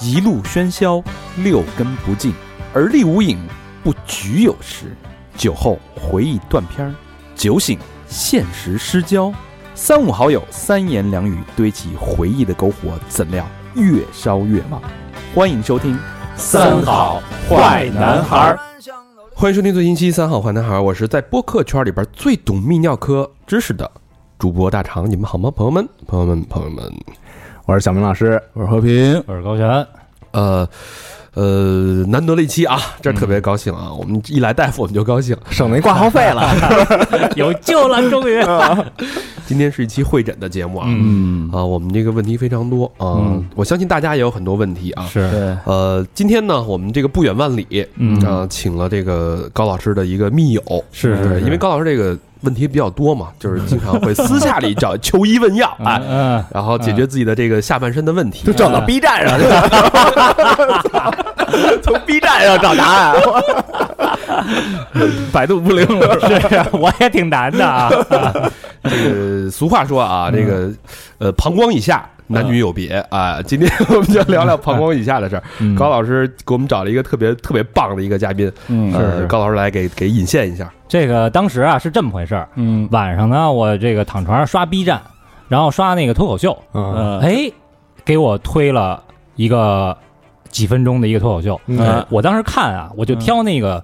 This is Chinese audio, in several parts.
一路喧嚣，六根不净，而立无影，不局有时。酒后回忆断片儿，酒醒现实失焦。三五好友，三言两语堆起回忆的篝火，怎料越烧越旺。欢迎收听《三好坏男孩》。欢迎收听最新期《三好坏男孩》，我是在播客圈里边最懂泌尿科知识的主播大肠，你们好吗？朋友们，朋友们，朋友们，我是小明老师，我是和平，我是高璇。呃呃，难得了一期啊，这特别高兴啊！我们一来大夫我们就高兴，省那挂号费了，有救了，终于。今天是一期会诊的节目啊，嗯。啊，我们这个问题非常多啊，嗯。我相信大家也有很多问题啊。是，对，呃，今天呢，我们这个不远万里，嗯。啊，请了这个高老师的一个密友，对是是。因为高老师这个问题比较多嘛，就是经常会 私下里找求医问药，哎，嗯，然后解决自己的这个下半身的问题就。找到 B 站上去了，从 B 站上找答案，百度不灵了，是啊，我也挺难的啊。这个俗话说啊，这个呃，膀胱以下男女有别啊。今天我们就聊聊膀胱以下的事儿。高老师给我们找了一个特别特别棒的一个嘉宾，嗯呃，高老师来给给引线一下。这个当时啊是这么回事儿，嗯晚上呢，我这个躺床上刷 B 站，然后刷那个脱口秀，嗯哎，给我推了一个几分钟的一个脱口秀。嗯我当时看啊，我就挑那个。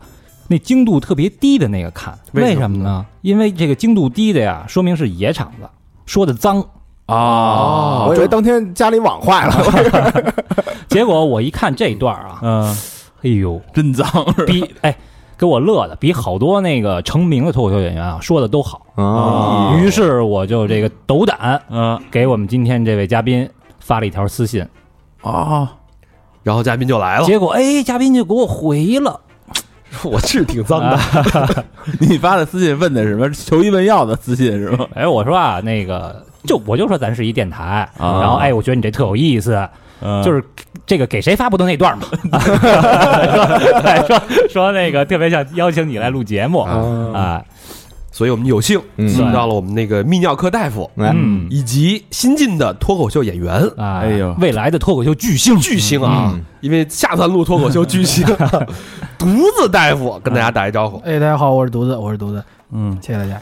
那精度特别低的那个看，为为什么呢？因为这个精度低的呀，说明是野场子，说的脏。啊，我以为当天家里网坏了，结果我一看这段啊，嗯，哎呦，真脏，比哎给我乐的，比好多那个成名的脱口秀演员啊说的都好。啊。于是我就这个斗胆嗯。给我们今天这位嘉宾发了一条私信，啊，然后嘉宾就来了，结果哎嘉宾就给我回了，我是挺脏的，你发的私信问的是什么？求医问药的私信是吗？哎我说啊那个就我就说咱是一电台，啊然后哎我觉得你这特有意思，嗯就是这个给谁发不都那段嘛，说哎说说那个特别想邀请你来录节目啊啊，所以我们有幸嗯请到了我们那个泌尿科大夫，来，嗯以及新晋的脱口秀演员。啊，哎呦未来的脱口秀巨星巨星啊！嗯因为下三路脱口秀巨星独子大夫跟大家打一招呼。哎，大家好，我是独子，我是独子，嗯谢谢大家。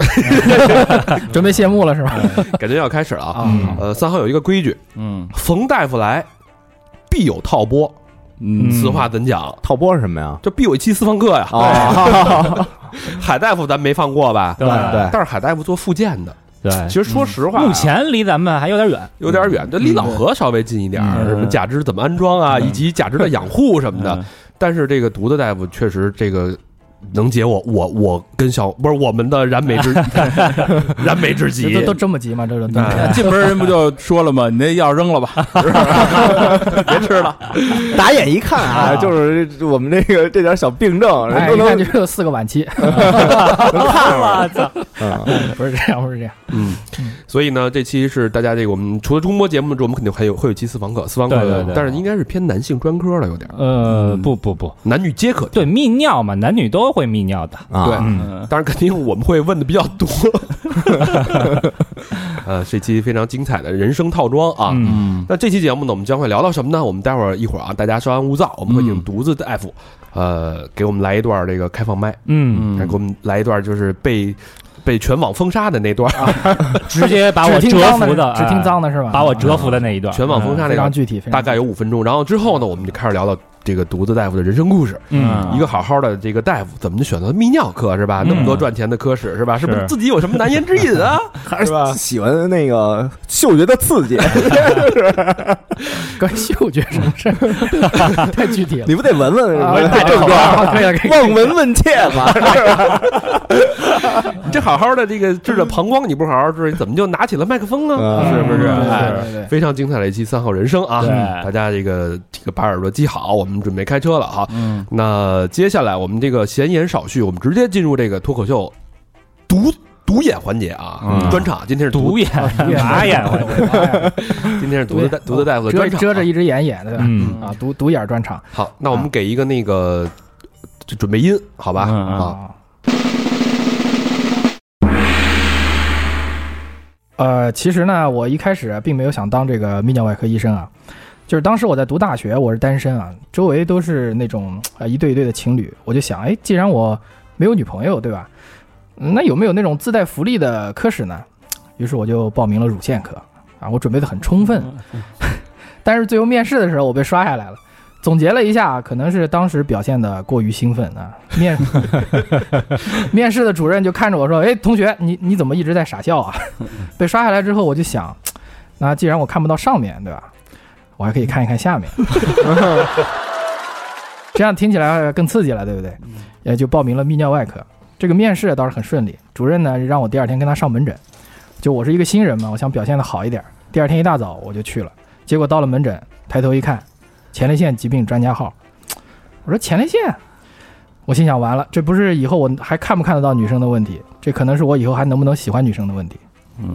准备谢幕了是吧？感觉要开始了啊！啊，呃，三号有一个规矩，嗯冯大夫来必有套播。嗯此话怎讲？套播是什么呀？这必有一期私房课呀！啊，海大夫咱没放过吧？对对但是海大夫做复健的，对，其实说实话，目前离咱们还有点远，有点远，这离老何稍微近一点什么假肢怎么安装啊，以及假肢的养护什么的。但是这个毒的大夫确实这个能解我我我跟小不是我们的燃眉之 燃眉之急都都这么急吗？这种东西哎进门人不就说了吗？你那药扔了吧，别吃了。打眼一看啊，就是我们这个这点小病症，人哎，都能一看就有四个晚期。我操！嗯不是这样，不是这样。嗯，所以呢，这期是大家这个我们除了中播节目之外，我们肯定还有会有一期私房课，私房课，对对对但是应该是偏男性专科了，有点呃，不不不，男女皆可。对，泌尿嘛，男女都会泌尿的。啊，对嗯，当然肯定我们会问的比较多。呃，这期非常精彩的人生套装啊。嗯那这期节目呢，我们将会聊到什么呢？我们待会儿一会儿啊，大家稍安勿躁，我们会请独自大夫，呃，给我们来一段这个开放麦，嗯，给我们来一段就是被被全网封杀的那段，直接把我折服的，只听哎脏的是吧？把我折服的那一段，全网封杀那段，非常具体，大概有五分钟。然后之后呢，我们就开始聊到这个独子大夫的人生故事。嗯，一个好好的这个大夫，怎么就选择泌尿科是吧？嗯那么多赚钱的科室是吧？是不是是自己有什么难言之隐啊？还是吧喜欢那个 嗅觉的刺激，关嗅觉什么事儿？太具体了。你不得闻闻啊太症状。望闻问切嘛？你这好好的这个治着膀胱，你不好好治，你怎么就拿起了麦克风呢？嗯是不是？哎，非常精彩的一期三号人生啊！对大家这个这个把耳朵记好，我们准备开车了哈。嗯那接下来我们这个闲言少叙，我们直接进入这个脱口秀独独演环节啊，嗯专场。今天是独眼马眼，我 今天是独的大独的大夫的遮专场啊，遮着一只眼演的嗯啊，独独眼专场好，那我们给一个那个就准备音，好吧？嗯嗯啊，啊。呃，其实呢，我一开始并没有想当这个泌尿外科医生啊，就是当时我在读大学，我是单身啊，周围都是那种啊一对一对的情侣，我就想，哎，既然我没有女朋友，对吧？嗯那有没有那种自带福利的科室呢？于是我就报名了乳腺科啊，我准备的很充分，但是最后面试的时候我被刷下来了。总结了一下，可能是当时表现的过于兴奋啊。面 面试的主任就看着我说：“哎，同学，你你怎么一直在傻笑啊？” 被刷下来之后，我就想，那既然我看不到上面，对吧？我还可以看一看下面，这样听起来更刺激了，对不对？也就报名了泌尿外科。这个面试倒是很顺利，主任呢让我第二天跟他上门诊。就我是一个新人嘛，我想表现的好一点。第二天一大早我就去了，结果到了门诊，抬头一看，前列腺疾病专家号。我说前列腺，我心想完了，这不是以后我还看不看得到女生的问题，这可能是我以后还能不能喜欢女生的问题。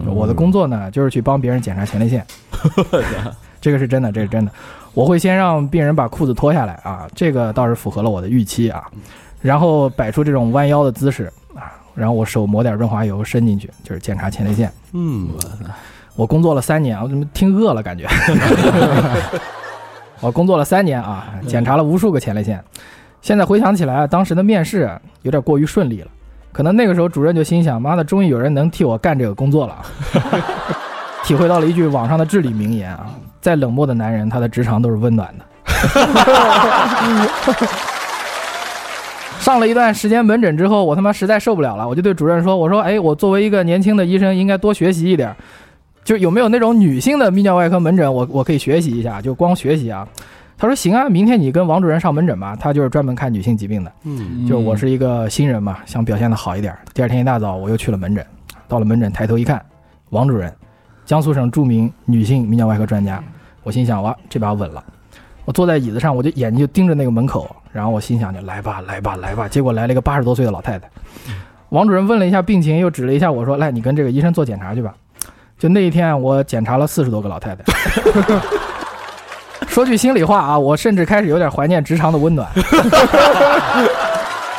我的工作呢，就是去帮别人检查前列腺，这个是真的，这是真的。我会先让病人把裤子脱下来啊，这个倒是符合了我的预期啊，然后摆出这种弯腰的姿势啊，然后我手抹点润滑油伸进去，就是检查前列腺。嗯，我工作了三年，我怎么听饿了感觉？我工作了三年啊，检查了无数个前列腺。现在回想起来，当时的面试啊有点过于顺利了，可能那个时候主任就心想：妈的，终于有人能替我干这个工作了啊。体会到了一句网上的至理名言啊：再冷漠的男人，他的直肠都是温暖的。上了一段时间门诊之后，我他妈实在受不了了，我就对主任说：“我说，哎，我作为一个年轻的医生，应该多学习一点，就有没有那种女性的泌尿外科门诊，我我可以学习一下，就光学习啊。”他说：“行啊，明天你跟王主任上门诊吧，他就是专门看女性疾病的。嗯，就我是一个新人嘛，想表现的好一点。第二天一大早我又去了门诊，到了门诊抬头一看，王主任，江苏省著名女性泌尿外科专家。我心想哇，这把稳了。我坐在椅子上，我就眼睛就盯着那个门口，然后我心想就来吧，来吧，来吧。结果来了一个八十多岁的老太太。王主任问了一下病情，又指了一下我说：来，你跟这个医生做检查去吧。就那一天，我检查了四十多个老太太。说句心里话啊，我甚至开始有点怀念职场的温暖。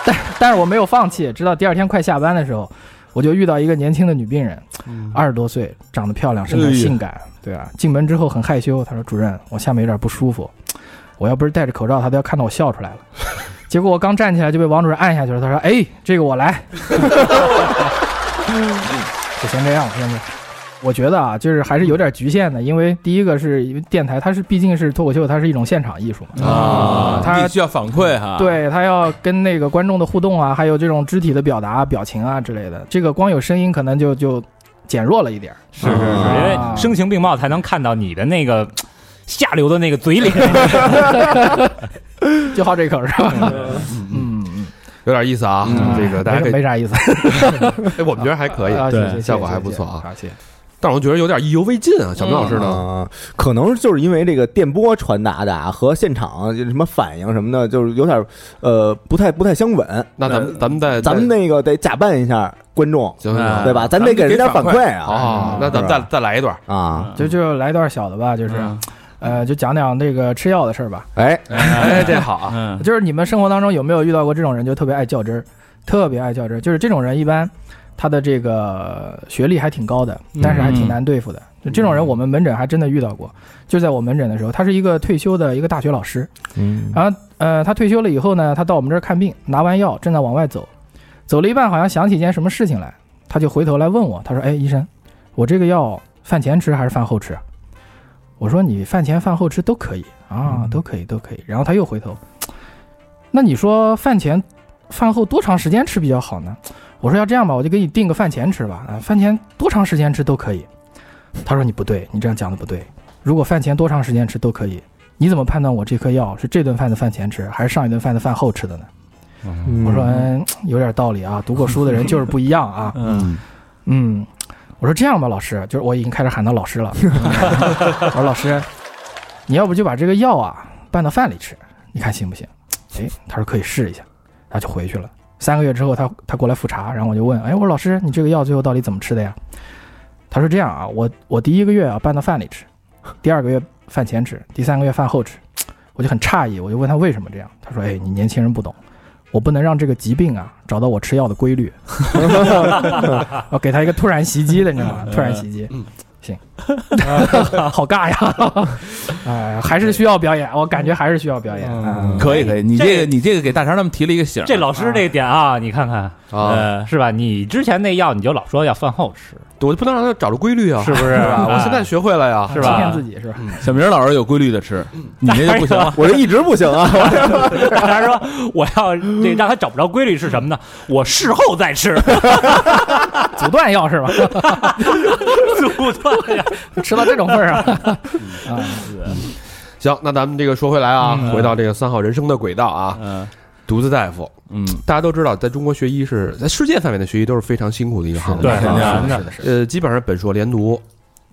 但但是我没有放弃，直到第二天快下班的时候，我就遇到一个年轻的女病人，二十多岁，长得漂亮，身材性感，对吧？进门之后很害羞，她说：“主任，我下面有点不舒服，我要不是戴着口罩，她都要看到我笑出来了。” 结果我刚站起来就被王主任按下去了。他说：“哎，这个我来。” 就先这样，先这样。我觉得啊，就是还是有点局限的，因为第一个是因为电台，它是毕竟是脱口秀，它是一种现场艺术嘛。啊，他必须要反馈哈，，对它要跟那个观众的互动啊，还有这种肢体的表达、表情啊之类的，这个光有声音可能就就减弱了一点儿。是是是，因为啊声情并茂才能看到你的那个 下流的那个嘴脸。就好这口是吧？嗯，嗯有点意思啊，嗯这个大家可以，没没啥意思，哎，我们觉得还可以，啊，对效果还不错啊好，谢谢。但我觉得有点意犹未尽啊。小明老师呢？啊，可能就是因为这个电波传达的啊和现场就什么反应什么的，就是有点呃不太不太相吻。那咱们咱们再咱们那个得假扮一下观众，行行行，对吧？咱得给人点反馈啊。好，那咱们再再来一段。啊，就就来一段小的吧，就是，呃，就讲讲这个吃药的事儿吧。哎，哎，这好啊，嗯，就是你们生活当中有没有遇到过这种人，就特别爱较真儿，特别爱较真儿？就是这种人一般他的这个学历还挺高的，但是还挺难对付的。就这种人，我们门诊还真的遇到过。就在我门诊的时候，他是一个退休的一个大学老师，嗯然后呃，他退休了以后呢，他到我们这儿看病，拿完药正在往外走，走了一半，好像想起一件什么事情来，他就回头来问我，他说：“哎，医生，我这个药饭前吃还是饭后吃啊？”我说：“你饭前饭后吃都可以啊，都可以，都可以。”然后他又回头，那你说饭前饭后多长时间吃比较好呢？我说要这样吧，我就给你定个饭前吃吧，啊，饭前多长时间吃都可以。他说你不对，你这样讲的不对。如果饭前多长时间吃都可以，你怎么判断我这颗药是这顿饭的饭前吃，还是上一顿饭的饭后吃的呢？我说、嗯、有点道理啊，读过书的人就是不一样啊。嗯，嗯，我说这样吧，老师，就是我已经开始喊他老师了。我说老师，你要不就把这个药啊拌到饭里吃，你看行不行？哎，他说可以试一下，然后就回去了。三个月之后他，他过来复查，然后我就问，哎，我说老师，你这个药最后到底怎么吃的呀？他说这样啊，我我第一个月啊拌到饭里吃，第二个月饭前吃，第三个月饭后吃。我就很诧异，我就问他为什么这样，他说，哎，你年轻人不懂，我不能让这个疾病啊找到我吃药的规律，我给他一个突然袭击的，你知道吗？突然袭击，嗯行，好尬呀，哎，还是需要表演，我感觉还是需要表演。嗯可以可以，你这这个你这个给大肠他们提了一个醒，这老师这个点啊，你看看，啊，呃，是吧？你之前那药你就老说要饭后吃，我就不能让他找着规律啊，是不是？我哎现在学会了呀，是吧？欺骗自己是吧？小明老师有规律的吃，你这就不行了。我这一直不行啊，他说我要这让他找不着规律是什么呢？我事后再吃，阻断药是吧？阻断呀。吃到这种份儿上，啊，行，那咱们这个说回来啊，嗯。回到这个三号人生的轨道啊，嗯独自大夫，嗯，大家都知道，在中国学医是在世界范围的学医都是非常辛苦的一个行业，对是是的，是的。呃，基本上本硕连读，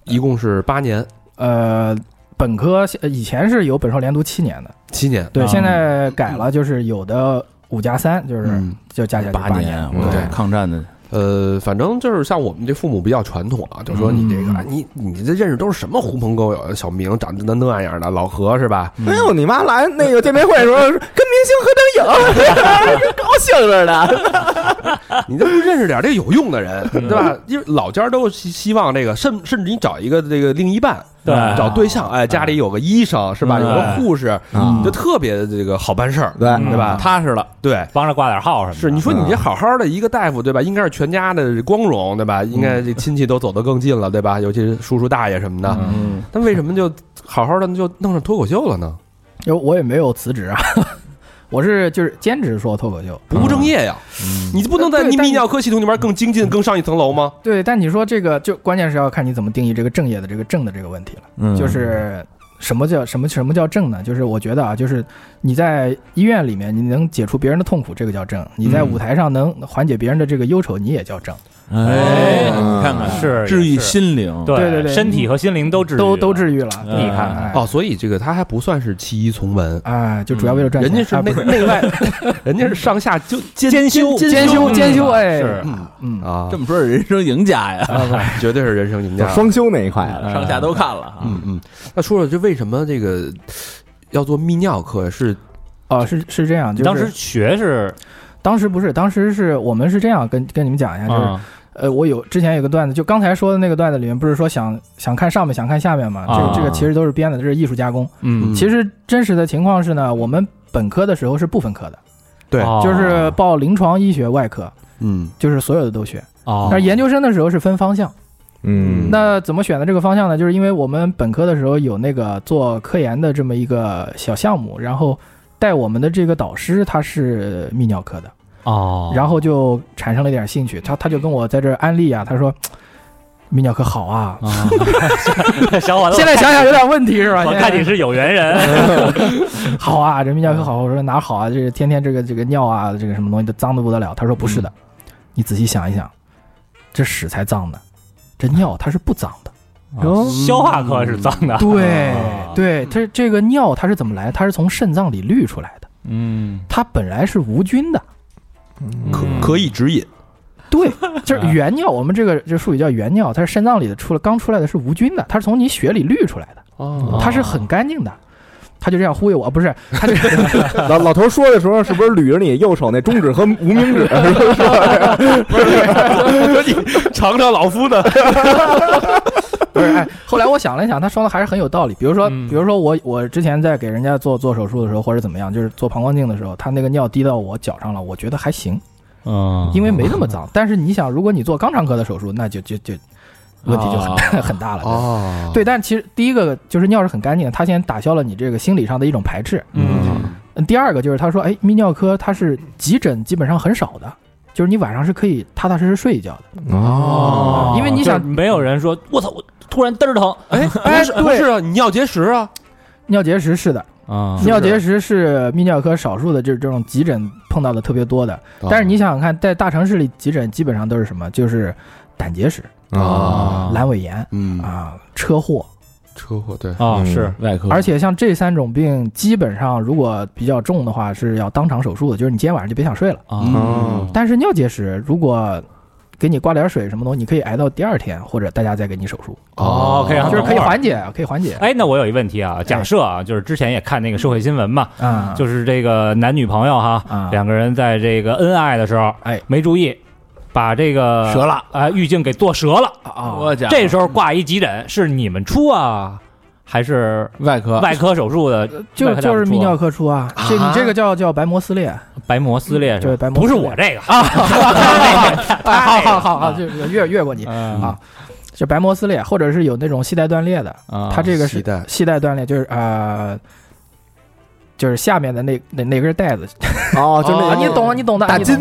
一共是八年、呃，本科呃以前是有本硕连读七年的，七年，对，啊。现在改了，就是有的五加三，就是嗯。就加起来八年。对。抗战的，呃，反正就是像我们这父母比较传统啊，就说你这个，你你这认识都是什么狐朋狗友，小明长得那那样的，老何是吧？哎呦，你妈来那个见面会的时候跟明星合张影，高兴着呢。你这不认识点这有用的人，对吧？因为老家都希希望这个，甚甚至你找一个这个另一半，对找对象，哎，家里有个医生是吧？有个护士，嗯就特别的这个好办事儿，对对吧？踏实了，对。帮着挂点号什么的。是你说你这好好的一个大夫对吧？应该是全家的光荣对吧？应该这亲戚都走得更近了对吧？尤其是叔叔大爷什么的，嗯，但为什么就好好的就弄上脱口秀了呢？因为我也没有辞职啊，我是就是兼职说脱口秀。不务正业呀！你不能在泌尿科系统里面更精进、更上一层楼吗？对，但你说这个就关键是要看你怎么定义这个正业的这个正的这个问题了。嗯就是什么叫什么什么叫正呢？就是我觉得啊，就是你在医院里面你能解除别人的痛苦，这个叫正；你在嗯舞台上能缓解别人的这个忧愁，你也叫正。哎，嗯你看看，是治愈心灵，对对对对身体和心灵都治愈都都治愈了。嗯。你看，看哦，所以这个他还不算是弃医从文，哎，就主要为了赚钱。人家是内内外，人家是上下就 兼兼修兼修兼修，哎，是。嗯嗯，啊。这，么说是人生赢家呀，绝对是人生赢家。双修那一块啊，上下都看了。啊，嗯嗯，那说说这为什么这个要做泌尿科？是哦，是是这样，就是当时学是当时不是，当时是我们是这样跟跟你们讲一下，就是啊呃，我有之前有个段子，就刚才说的那个段子里面，不是说想想看上面，想看下面嘛？这这个其实都是编的，这是艺术加工。嗯其实真实的情况是呢，我们本科的时候是不分科的，对哦就是报临床医学外科，嗯就是所有的都学。哦但是研究生的时候是分方向，嗯，那怎么选的这个方向呢？就是因为我们本科的时候有那个做科研的这么一个小项目，然后带我们的这个导师他是泌尿科的。哦，然后就产生了一点兴趣，他他就跟我在这儿安利啊，他说泌尿科好啊，啊，小伙子，现在想想有点问题是吧？我看你是有缘人，好啊，这泌尿科好，我说哪好啊？这个天天这个这个尿啊，这个什么东西都脏的不得了。他说不是的，你仔细想一想，这屎才脏呢，这尿它是不脏的。哦消化科是脏的，对啊。对，它这个尿它是怎么来？它是从肾脏里滤出来的，嗯，它本来是无菌的。可可以指引，对，就是原尿，我们这个这术语叫原尿，它是肾脏里的出了刚出来的是无菌的，它是从你血里滤出来的，哦。它是很干净的。他就这样忽悠我，不是，他就 老老头说的时候，是不是捋着你右手那中指和无名指？不是，你尝尝老夫的，不是，哎，后来我想了一想，他说的还是很有道理。比如说，嗯比如说我我之前在给人家做做手术的时候，或者怎么样，就是做膀胱镜的时候，他那个尿滴到我脚上了，我觉得还行，嗯因为没那么脏。但是你想，如果你做肛肠科的手术，那就就就问题就很、很大了。对哦，对，但其实第一个就是尿是很干净的，它先打消了你这个心理上的一种排斥。嗯嗯第二个就是他说，哎，泌尿科它是急诊基本上很少的，就是你晚上是可以踏踏实实睡一觉的。哦因为你想没有人说，我操，我突然嘚儿疼哎哎不是不是啊，你尿结石啊，尿结石是的，啊尿结石是泌尿科少数的，就是这种急诊碰到的特别多的。哦但是你想想看，在大城市里急诊基本上都是什么？就是胆结石、啊。阑尾炎嗯，啊、车祸。车祸对，嗯。啊是。外科，而且像这三种病，基本上如果比较重的话，是要当场手术的，就是你今天晚上就别想睡了。啊。嗯。但是尿结石如果给你挂点水什么东西，你可以挨到第二天，或者大家再给你手术，哦，可以让就是可以缓。缓解，可以缓解。哎，那我有一问题啊，假设啊，就是之前也看那个社会新闻嘛，嗯，就是这个男女朋友哈，啊。两个人在这个恩爱的时候，哎，没注意，把这个折了，啊玉镜给剁折了。啊，我讲这时候挂一急诊，是你们出啊，还是外科？外科手术的？就就是泌尿科出啊，这你这个叫叫白膜撕裂，白膜撕裂是吧？对白膜不是我这个。啊，好好好好，就越越过你嗯啊，就白膜撕裂，或者是有那种系带断裂的，啊它这个是系带系带断裂，就是呃，就是下面的那那那根带子哦，就那啊，你懂你懂的，大金，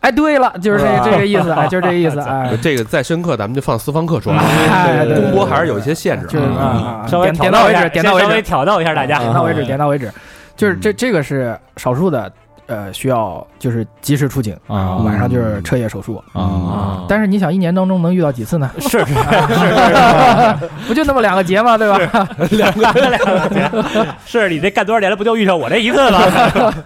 哎，对了，就是这这个意思，哎，就是这个意思，哎，这个再深刻，咱们就放私房课说了，哎对对公播还是有一些限制就是啊。啊，啊稍微点点到为止，点到为止，稍微挑逗一下大家。点到为止，点到为止，就是这这个是少数的，呃，需要就是及时出警啊晚上就是彻夜手术啊但是你想，一年当中能遇到几次呢？是是是 不就那么两个节吗？对吧？两个两个节，是你这干多少年了？不就遇上我这一次吗？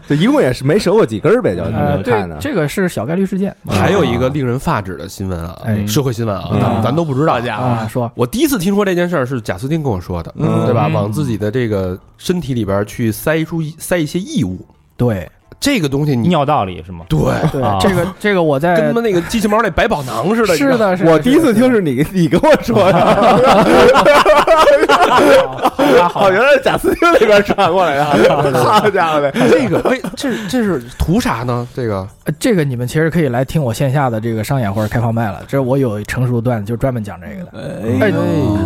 这一共也是没折过几根儿呗，就。对这个是小概率事件还有一个令人发指的新闻啊，哎社会新闻啊，嗯咱咱都不知道。啊，说我第一次听说这件事儿是贾斯汀跟我说的，嗯对吧？嗯往自己的这个身体里边去塞出一塞一些异物，对这个东西你尿道里是吗？对，对啊，这个这个我在跟他妈那个机器猫那百宝囊似的。是的，是的我第一次听是你你跟我说的，哦，原来是贾斯汀那边传过来的，好家伙的，你知道吗，这个为这这是图啥呢？这个呃这个你们其实可以来听我线下的这个商演或者开放麦了，这我有成熟段就专门讲这个的。哎，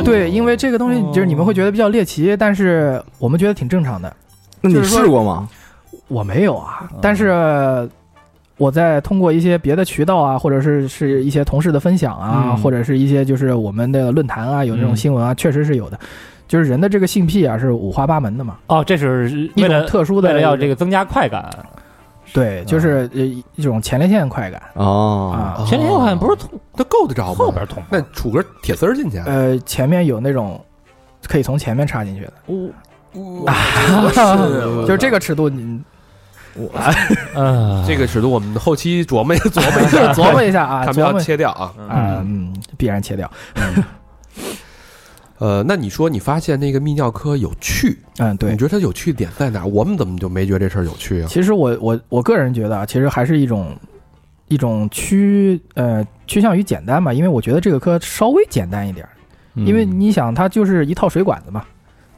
对，因为这个东西就是你们会觉得比较猎奇，但是我们觉得挺正常的。那你试过吗？我没有啊，但是我在通过一些别的渠道啊，或者是是一些同事的分享啊，嗯。或者是一些就是我们的论坛啊，有这种嗯。新闻啊，确实是有的。就是人的这个性癖啊，是五花八门的嘛，哦，这是一种为了特殊的为了要这个增加快感。对，就是呃一种前列腺快感。哦，啊。前列腺快感不是痛它够得着吗？后边痛，那杵根铁丝儿进去，呃，前面有那种可以从前面插进去的，就是这个尺度，你嗯，这个尺度我们后期琢磨琢磨一下，琢磨一下 啊，他们要切掉啊。啊，嗯，必然切掉。呃，那你说你发现那个泌尿科有趣，嗯，对你。觉得它有趣点在哪？我们怎么就没觉得这事儿有趣啊？其实我我我个人觉得啊，其实还是一种一种趋呃趋向于简单吧，因为我觉得这个科稍微简单一点儿，因为你想它就是一套水管子嘛，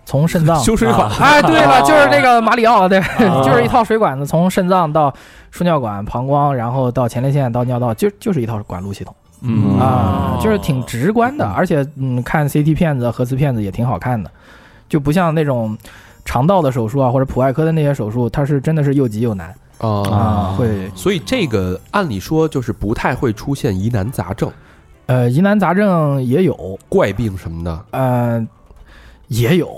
从肾脏 修水管。啊 哎，对了，就是这个马里奥，对，就是一套水管子，从肾脏到输尿管、膀胱，然后到前列腺到尿道，就就是一套管路系统。嗯。啊，就是挺直观的，而且嗯，看 CT 片子、核磁片子也挺好看的，就不像那种肠道的手术啊，或者普外科的那些手术，它是真的是又急又难。啊啊，会。所以这个按理说就是不太会出现疑难杂症、呃疑难杂症也有，怪病什么的，呃也有，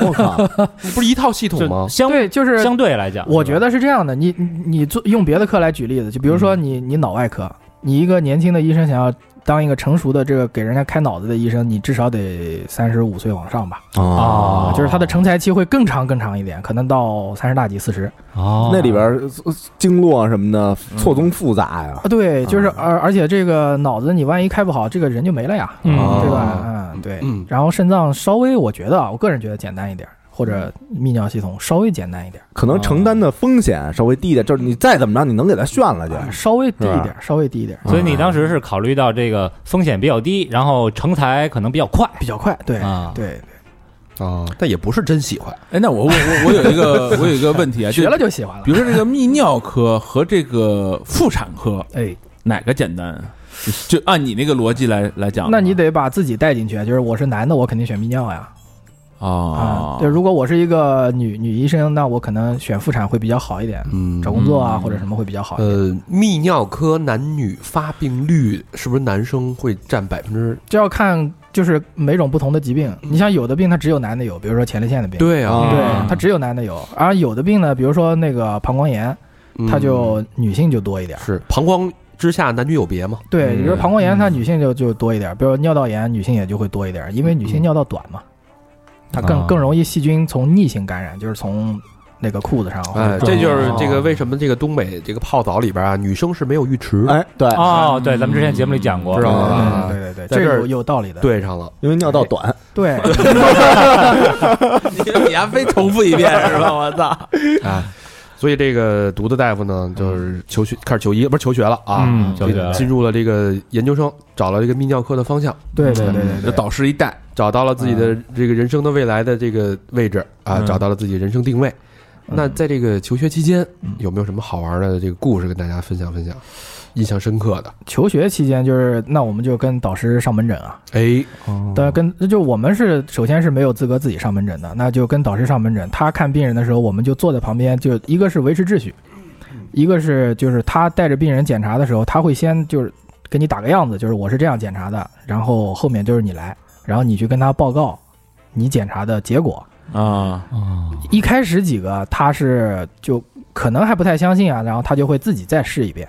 我靠，不是一套系统吗？相对，就是相对来讲，我觉得是这样的，你你你做用别的科来举例子，就比如说你你脑外科，你一个年轻的医生想要当一个成熟的这个给人家开脑子的医生，你至少得三十五岁往上吧，哦。啊，就是他的成才期会更长更长一点，可能到三十大几四十。哦，那里边经络什么的错综复杂呀啊，，对，就是而而且这个脑子你万一开不好，这个人就没了呀，嗯。对吧？嗯，对。嗯，然后肾脏稍微我觉得啊，我个人觉得简单一点，或者泌尿系统稍微简单一点。可能承担的风险稍微低一点，就是你再怎么着，你能给它炫了去。啊稍微低一是点，稍微低一点，所以你当时是考虑到这个风险比较低，然后成才可能比较快比较快，对啊。对，哦，但也不是真喜欢。哎，那我我我我有一个 我有一个问题啊，学了就喜欢了比。如说这个泌尿科和这个妇产科哎，哪个简单啊？就就按你那个逻辑来来讲，那你得把自己带进去，就是我是男的，我肯定选泌尿呀。啊啊，，对，如果我是一个女女医生，那我可能选妇产会比较好一点，嗯。找工作啊嗯或者什么会比较好一点。呃，泌尿科男女发病率是不是男生会占百分之？这要看就是每种不同的疾病，你像有的病它只有男的有，比如说前列腺的病，对啊，对啊，它只有男的有，而有的病呢，比如说那个膀胱炎，嗯。它就女性就多一点。是膀胱之下男女有别嘛？对，嗯。比如说膀胱炎，它女性就就多一点，比如尿道炎，女性也就会多一点，因为女性尿道短嘛，它更啊更容易细菌从逆行感染，就是从那个裤子上。哎，这就是这个为什么这个东北这个泡澡里边啊，女生是没有浴池，哎，对，哦，对，咱们之前节目里讲过，知道吧？对对对，这儿这个有有道理的。对上了。因为尿道短，对，你你还非重复一遍是吧？我操！啊，所以这个独子大夫呢，就是求学开始求医，不是求学了啊，嗯求学。了进入了这个研究生，找了这个泌尿科的方向，对对对对这对，导师一带，找到了自己的这个人生的未来的这个位置啊，嗯。找到了自己人生定位。那在这个求学期间，有没有什么好玩的这个故事跟大家分享分享？印象深刻的？求学期间就是，那我们就跟导师上门诊啊。哎，但跟那就我们是首先是没有资格自己上门诊的，那就跟导师上门诊。他看病人的时候，我们就坐在旁边，就一个是维持秩序，一个是就是他带着病人检查的时候，他会先就是给你打个样子，就是我是这样检查的，然后后面就是你来，然后你去跟他报告你检查的结果。啊，一开始几个他是就可能还不太相信啊，然后他就会自己再试一遍，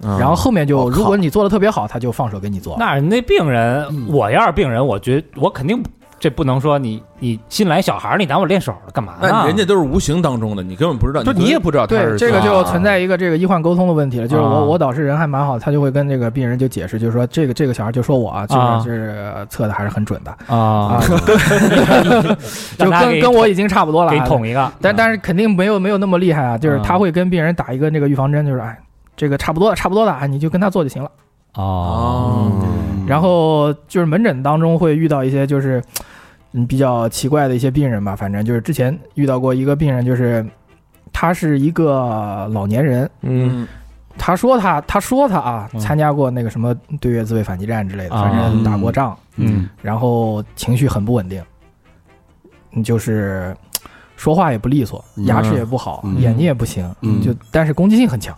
然后后面就我靠。如果你做的特别好，他就放手给你做。那那病人，我要是病人，我觉得我肯定这不能说你你新来小孩儿，你拿我练手了干嘛呢？那人家都是无形当中的，你根本不知道，就你也不知道他对，是这个就啊存在一个这个医患沟通的问题了。就是啊。我我导师人还蛮好，他就会跟这个病人就解释，就是说这个这个小孩就说我啊，这啊个是测的还是很准的。啊。啊，，就 让他给跟跟我已经差不多了给啊。捅一个，但但是肯定没有没有那么厉害啊，就是他会跟病人打一个那个预防针，就是哎，这个差不多的，差不多的啊，你就跟他做就行了。哦，嗯然后就是门诊当中会遇到一些就是嗯比较奇怪的一些病人吧，反正就是之前遇到过一个病人，就是他是一个老年人，嗯，他说他他说他啊嗯参加过那个什么对越自卫反击战之类的，啊。反正打过仗，嗯。然后情绪很不稳定，嗯就是说话也不利索，嗯。牙齿也不好，嗯。眼睛也不行，嗯。就但是攻击性很强，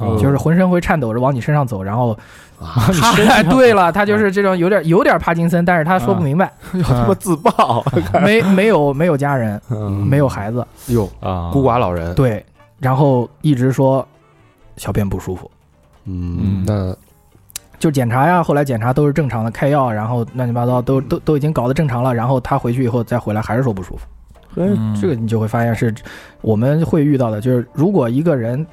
哦就是浑身会颤抖着往你身上走，然后啊。他对了，他就是这种有点有点帕金森，但是他说不明白，要他妈自爆，没没有没有家人，嗯。没有孩子，哟，啊。孤寡老人，对，然后一直说小便不舒服。嗯，那就检查呀，后来检查都是正常的，开药，然后乱七八糟都都都已经搞得正常了，然后他回去以后再回来还是说不舒服，所以这个你就会发现是我们会遇到的，就是如果一个人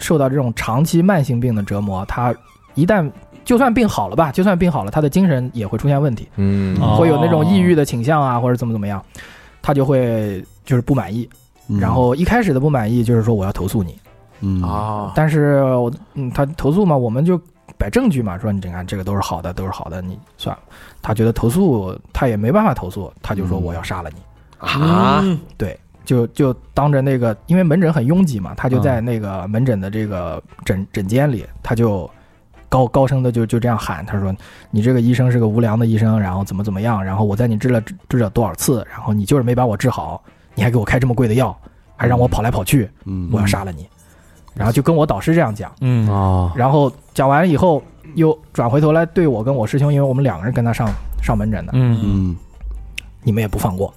受到这种长期慢性病的折磨，他一旦就算病好了吧，就算病好了，他的精神也会出现问题，嗯。哦。会有那种抑郁的倾向啊，或者怎么怎么样，他就会就是不满意，然后一开始的不满意就是说我要投诉你，嗯。啊，但是我嗯，他投诉嘛，我们就摆证据嘛，说你这看这个都是好的，都是好的，你算了。他觉得投诉他也没办法投诉，他就说嗯。我要杀了你，啊，对，就就当着那个，因为门诊很拥挤嘛，他就嗯在那个门诊的这个诊诊间里，他就高高声的就就这样喊，他说你这个医生是个无良的医生，然后怎么怎么样，然后我在你治了治治了多少次，然后你就是没把我治好，你还给我开这么贵的药，还让我跑来跑去，嗯我要杀了你。然后就跟我导师这样讲。嗯啊，然后讲完了以后，又转回头来对我跟我师兄，因为我们两个人跟他上上门诊的，嗯，嗯你们也不放过。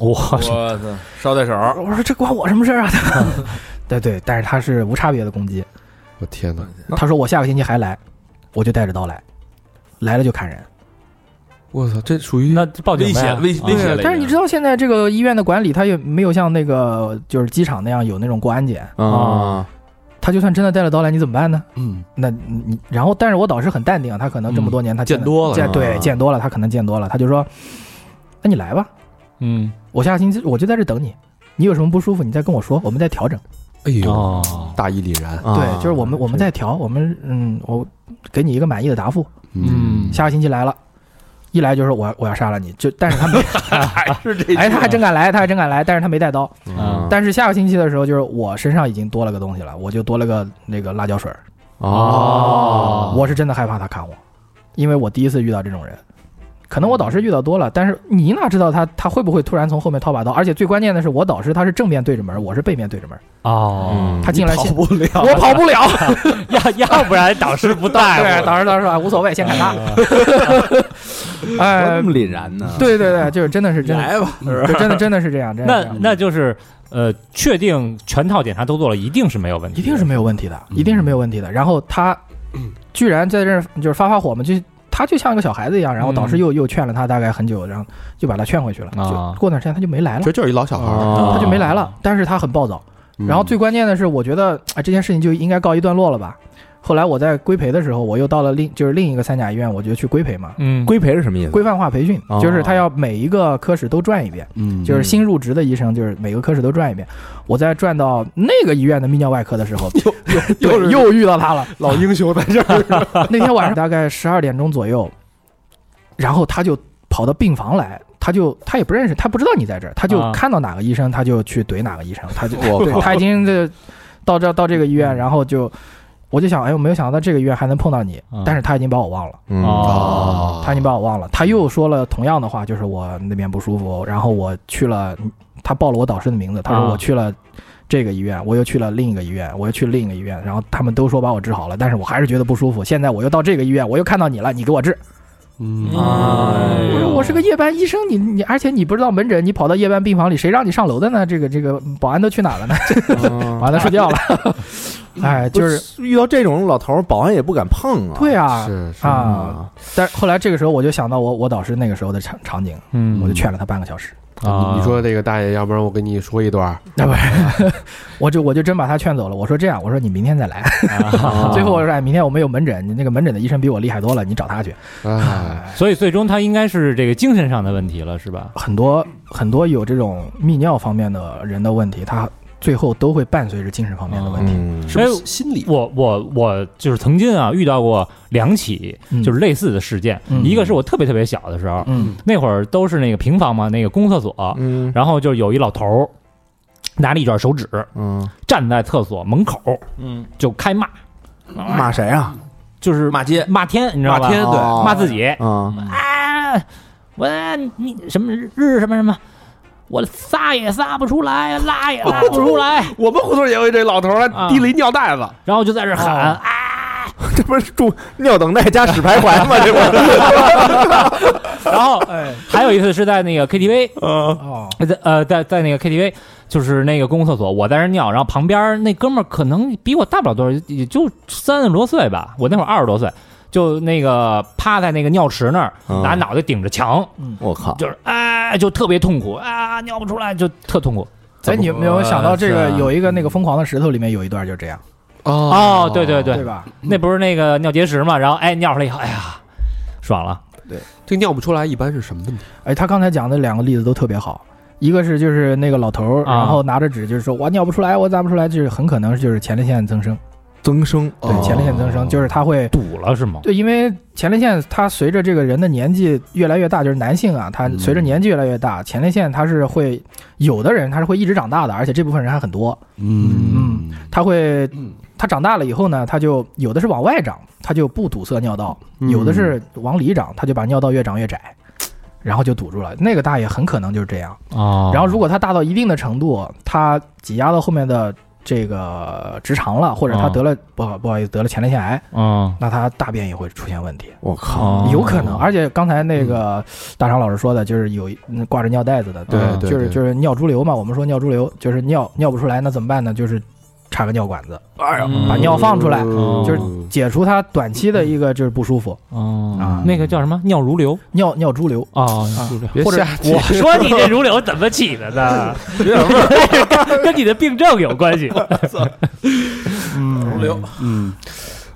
我我操，捎带手，我说这关我什么事儿啊？对对，但是他是无差别的攻击。我天哪，他说我下个星期还来，我就带着刀来，来了就砍人。我操，这属于那报警呗危险危危险。但是你知道现在这个医院的管理，他也没有像那个就是机场那样有那种过安检。啊，他就算真的带了刀来，你怎么办呢？嗯那你然后，但是我导师很淡定啊，他可能这么多年他见多了见对见多了，他可能见多了，他就说，那你来吧，嗯我下个星期我就在这等你，你有什么不舒服，你再跟我说，我们再调整。哎呦，哦大义凛然，啊对，就是我们我们在调，我们嗯，我给你一个满意的答复。嗯下个星期来了，一来就是我我要杀了你，就但是他没，还是这哎，他还真敢来，他还真敢来，但是他没带刀。嗯但是下个星期的时候，就是我身上已经多了个东西了，我就多了个那个辣椒水儿。哦，我是真的害怕他砍我，因为我第一次遇到这种人。可能我导师遇到多了，但是你哪知道他他会不会突然从后面掏把刀？而且最关键的是，我导师他是正面对着门，我是背面对着门，哦，他进来先不了我跑不了。要要不然导师不带 对，导师导师说啊无所谓，先砍他。哎这，么凛然呢？对对对，就是真的是真的，来吧，真的真的是这样，真的那这样那就是呃，确定全套检查都做了，一定是没有问题，一定是没有问题的，一定是没有问题的。然后他居然在这儿就是发发火嘛，就他就像一个小孩子一样，然后导师嗯又又劝了他大概很久，然后就把他劝回去了。啊就过段时间他就没来了这，就是一老小孩他就没来了。但是他很暴躁，嗯然后最关键的是，我觉得啊这件事情就应该告一段落了吧。后来我在规培的时候，我又到了另就是另一个三甲医院，我就去规培嘛。嗯，规培是什么意思？规范化培训哦就是他要每一个科室都转一遍，嗯就是新入职的医生，就是每个科室都转一遍。我在转到那个医院的泌尿外科的时候，又 又，又遇到他了。老英雄在这儿，那天晚上大概十二点钟左右，然后他就跑到病房来，他就他也不认识，他不知道你在这儿，他就啊看到哪个医生，他就去怼哪个医生，他就对他已经这到这到这个医院，然后就我就想，哎，我没有想到这个医院还能碰到你啊，但是他已经把我忘了。嗯哦他已经把我忘了，他又说了同样的话，就是我那边不舒服，然后我去了，他报了我导师的名字，他说啊我去了这个医院，我又去了另一个医院，我又去了另一个医院，然后他们都说把我治好了，但是我还是觉得不舒服。现在我又到这个医院，我又看到你了，你给我治。嗯我说我是个夜班医生，你你而且你不知道门诊，你跑到夜班病房里，谁让你上楼的呢？这个这个保安都去哪了呢？保安都睡觉了。哎，就是遇到这种老头，保安也不敢碰啊。对啊是是啊。但是后来这个时候我就想到我我导师那个时候的场场景，嗯我就劝了他半个小时。啊你你说这个大爷，要不然我跟你说一段儿，那不是，我就我就真把他劝走了。我说这样，我说你明天再来。啊 最后我说，哎，明天我们有门诊，你那个门诊的医生比我厉害多了，你找他去。啊，所以最终他应该是这个精神上的问题了，是吧？很多很多有这种泌尿方面的人的问题，他最后都会伴随着精神方面的问题。嗯，是不是心理？我我我就是曾经啊遇到过两起嗯。就是类似的事件，嗯。一个是我特别特别小的时候，嗯。那会儿都是那个平房嘛，那个公厕所，嗯。然后就有一老头儿拿了一卷手纸嗯，站在厕所门口嗯，就开骂，骂谁啊？就是骂街，骂天，你知道吧？骂天对。哦骂自己。啊，啊！我你什么日什么什么，我撒也撒不出来，拉也拉不出来，我们胡同也有这老头儿，还提了一尿袋子，然后就在这喊哦啊！这不是住尿等待加屎徘徊吗？这不是？然后哎还有一次是在那个 KTV，哦，在呃在在那个 KTV，就是那个公共厕所，我在那儿尿，然后旁边那哥们儿可能比我大不了多少，也就三十多岁吧，我那会儿二十多岁，就那个趴在那个尿池那儿，嗯拿脑袋顶着墙，我靠！就是哎，就特别痛苦啊，尿不出来，就特痛苦。哎，你有没有想到这个有一个那个疯狂的石头里面有一段就这样，哦，对对对对，吧？那不是那个尿结石嘛，然后哎尿出来以后，哎呀，爽了。对这尿不出来一般是什么问题？哎，他刚才讲的两个例子都特别好，一个是就是那个老头儿，啊然后拿着纸就是说我尿不出来，我咋不出来，就是很可能就是前列腺增生，增生，对，前列腺增生就是它会。堵了是吗？对，因为前列腺它随着这个人的年纪越来越大，就是男性啊，他随着年纪越来越大，前列腺它是会有的人他是会一直长大的，而且这部分人还很多，嗯他会嗯他长大了以后呢，他就有的是往外长，他就不堵塞尿道；嗯有的是往里长，他就把尿道越长越窄，然后就堵住了。那个大爷很可能就是这样。哦然后如果他大到一定的程度，他挤压到后面的这个直肠了，或者他哦得了不好不好意思得了前列腺癌，嗯那他大便也会出现问题。我靠！哦有可能，而且刚才那个大肠老师说的，就是有挂着尿袋子的，对对对就是就是尿潴留嘛。我们说尿潴留就是尿尿不出来，那怎么办呢？就是插个尿管子，哎呀，把尿放出来，嗯。就是解除他短期的一个就是不舒服，哦。啊。那个叫什么？尿如流？尿尿潴留。哦啊别或者瞎我说你这 如流怎么起的呢？有点味儿，跟 跟你的病症有关系。嗯。流。嗯。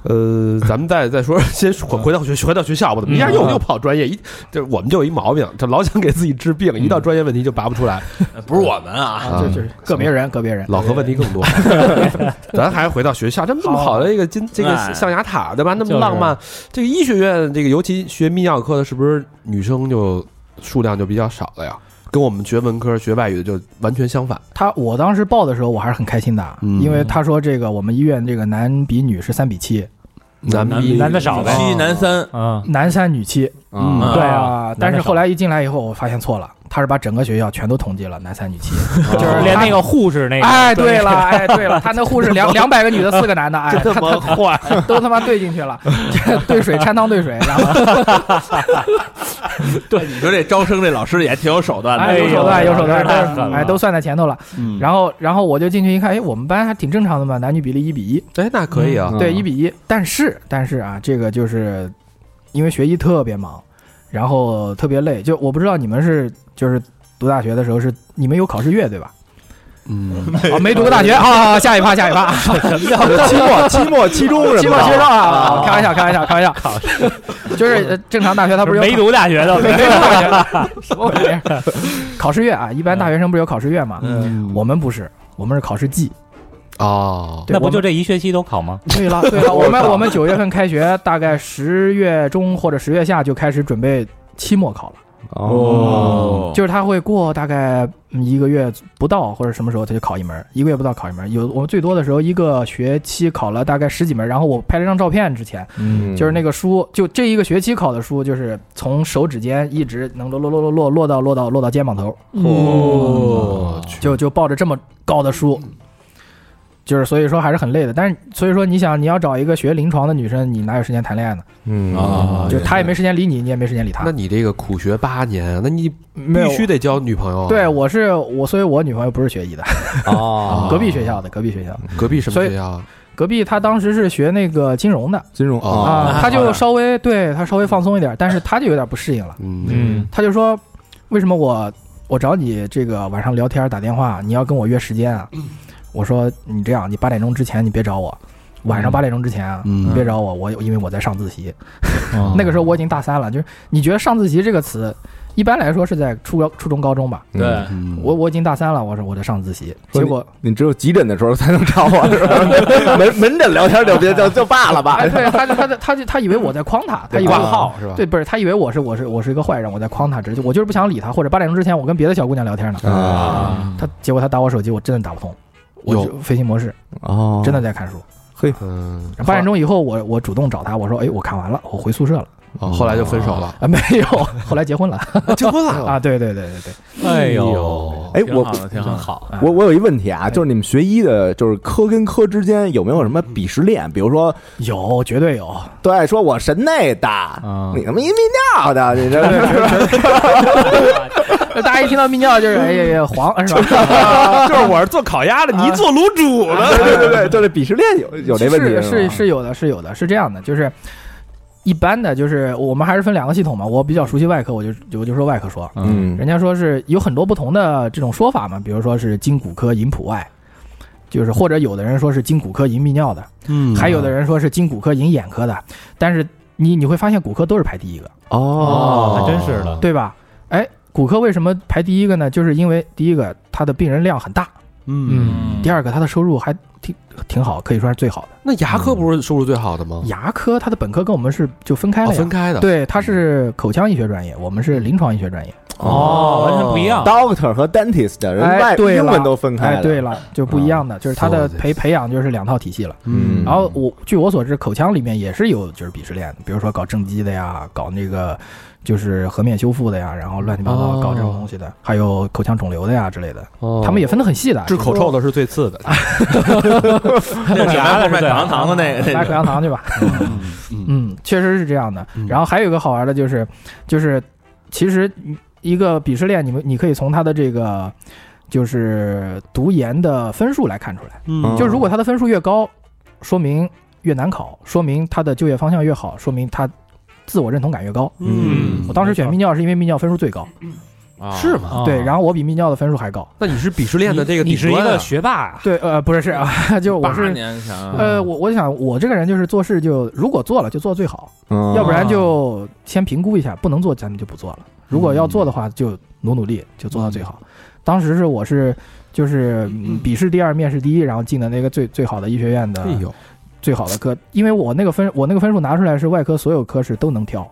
呃，咱们再再说，先回 回到学回到学校吧，怎么一下又嗯又跑专业？一就是我们就有一毛病，这老想给自己治病，一到专业问题就拔不出来，不是我们啊，啊，就就是个别人，个别人。老何问题更多。咱还是回到学校，这么这么好的一个金这个哎象牙塔，对吧？那么浪漫，这个医学院这个尤其学泌尿科的，是不是女生就数量就比较少了呀？跟我们学文科学外语的就完全相反。他我当时报的时候，我还是很开心的，嗯因为他说这个我们医院这个男比女是三比七，男男男的少呗。七男三，啊。男三女七。嗯啊对啊啊，但是后来一进来以后，我发现错了，他是把整个学校全都统计了，男三女七，就是连那个护士那个，哎，对了，哎，对了，他那护士两 两百个女的，四个男的，哎，这么坏，都他妈兑进去了，这兑水掺汤兑水，然后对，你说这招生这老师也挺有手段的，哎有手段有手段，哎都算在前头了。嗯。然后然后我就进去一看，哎，我们班还挺正常的嘛，男女比例一比一，哎，那可以啊。对，一比一。但是但是啊，这个就是因为学医特别忙，然后特别累。就我不知道你们是就是读大学的时候是你们有考试月对吧？嗯，啊，没读过大学啊，下一趴下一趴，期末、期末、期中什么的期末期中啊，开玩笑开玩笑开玩笑，就是呃正常大学他不是没读大学的，没读大学什么玩意儿？考试月啊，一般大学生不是有考试月嘛？嗯，我们不是，我们是考试季。哦，那不就这一学期都考吗？对了对了，我们我们九月份开学，大概十月中或者十月下就开始准备期末考了。哦，就是他会过大概嗯一个月不到或者什么时候他就考一门，一个月不到考一门。有我们最多的时候一个学期考了大概十几门，然后我拍了张照片，之前嗯就是那个书，就这一个学期考的书，就是从手指尖一直能落落落落落落到落到落到肩膀头，哦，就就抱着这么高的书。就是所以说还是很累的，但是所以说你想你要找一个学临床的女生，你哪有时间谈恋爱呢？嗯啊就她也没时间理你，你也没时间理她那。你这个苦学八年，那你必须得交女朋友啊。对，我是我，所以我女朋友不是学医的，哦 隔壁学校的，隔壁学校。隔壁什么学校啊？隔壁他当时是学那个金融的金融哦啊，他就稍微对他稍微放松一点，但是他就有点不适应了。嗯嗯，他就说，为什么我我找你这个晚上聊天打电话，你要跟我约时间啊？我说你这样，你八点钟之前你别找我，晚上八点钟之前啊，嗯你别找我，我因为我在上自习。哦 那个时候我已经大三了，就是你觉得上自习这个词，一般来说是在初高初中高中吧？对，嗯我我已经大三了，我说我在上自习，说结果你只有急诊的时候才能找我，是吧？门门诊聊天就别就就罢了吧哎，。对，他就他就他就他以为我在诓他，他以为挂我号是吧？对，不是他以为我是我是我是一个坏人，我在诓他，只是我就是不想理他，或者八点钟之前我跟别的小姑娘聊天呢，啊他结果他打我手机，我真的打不通，我就飞行模式，哦，真的在看书。嗯，八点钟以后，我我主动找他，我说，哎，我看完了，我回宿舍了哦后来就分手了，啊，没有，后来结婚了结婚了。啊，对对对对对，哎呦，哎，我挺好我我有一问题啊，就是你们学医的，就是科跟科之间有没有什么鄙视链？比如说，有绝对有，对，说我神内的，啊你他妈一泌尿的，你这 大家一听到泌尿就是哎呀呀黄是吧？就是我是做烤鸭的，你做卤煮的。对对对，就是鄙视链有有这问题是是是有的，是有的，是这样的，就是一般的，就是我们还是分两个系统嘛。我比较熟悉外科，我就我就说外科说，嗯人家说是有很多不同的这种说法嘛，比如说是经骨科引普外，就是或者有的人说是经骨科引泌尿的，嗯还有的人说是经骨科引眼科的，但是你你会发现骨科都是排第一个，哦，还真是的，对吧？哎，骨科为什么排第一个呢？就是因为第一个它的病人量很大，嗯，第二个他的收入还挺挺好，可以说是最好的。那牙科不是收入最好的吗？牙科他的本科跟我们是就分开哦，了呀，分开的。对，他是口腔医学专业，我们是临床医学专业。哦，完全不一样。，doctor 和 dentist 人哎外英文都分开哎，对了，就不一样的，就是他的培培养就是两套体系了。嗯然后我据我所知，口腔里面也是有就是鄙视链的，比如说搞正畸的呀，搞那个就是颌面修复的呀，然后乱七八糟哦搞这种东西的，还有口腔肿瘤的呀之类的，哦他们也分得很细的。治口臭的是最次的。那是牙的是最好卖口香糖的那个，卖口香糖去吧。嗯，确实是这样的嗯。然后还有一个好玩的就是，就是其实一个鄙视链，你们你可以从他的这个就是读研的分数来看出来。嗯就如果他的分数越高，说明越难考，说明他的就业方向越好，说明他自我认同感越高。嗯我当时选泌尿是因为泌尿分数最高，是吗？对，然后我比泌尿的分数还高。那你是鄙视链的这个你是一个学霸啊，对，呃，不是是啊，就我八是。呃，我我想我这个人就是做事就如果做了就做最好，嗯要不然就先评估一下，不能做咱们就不做了。如果要做的话，就努努力，就做到最好。当时是我是就是嗯笔试第二，面试第一，然后进的那个最最好的医学院的哎呦，最好的科，因为我那个分我那个分数拿出来是外科所有科室都能挑。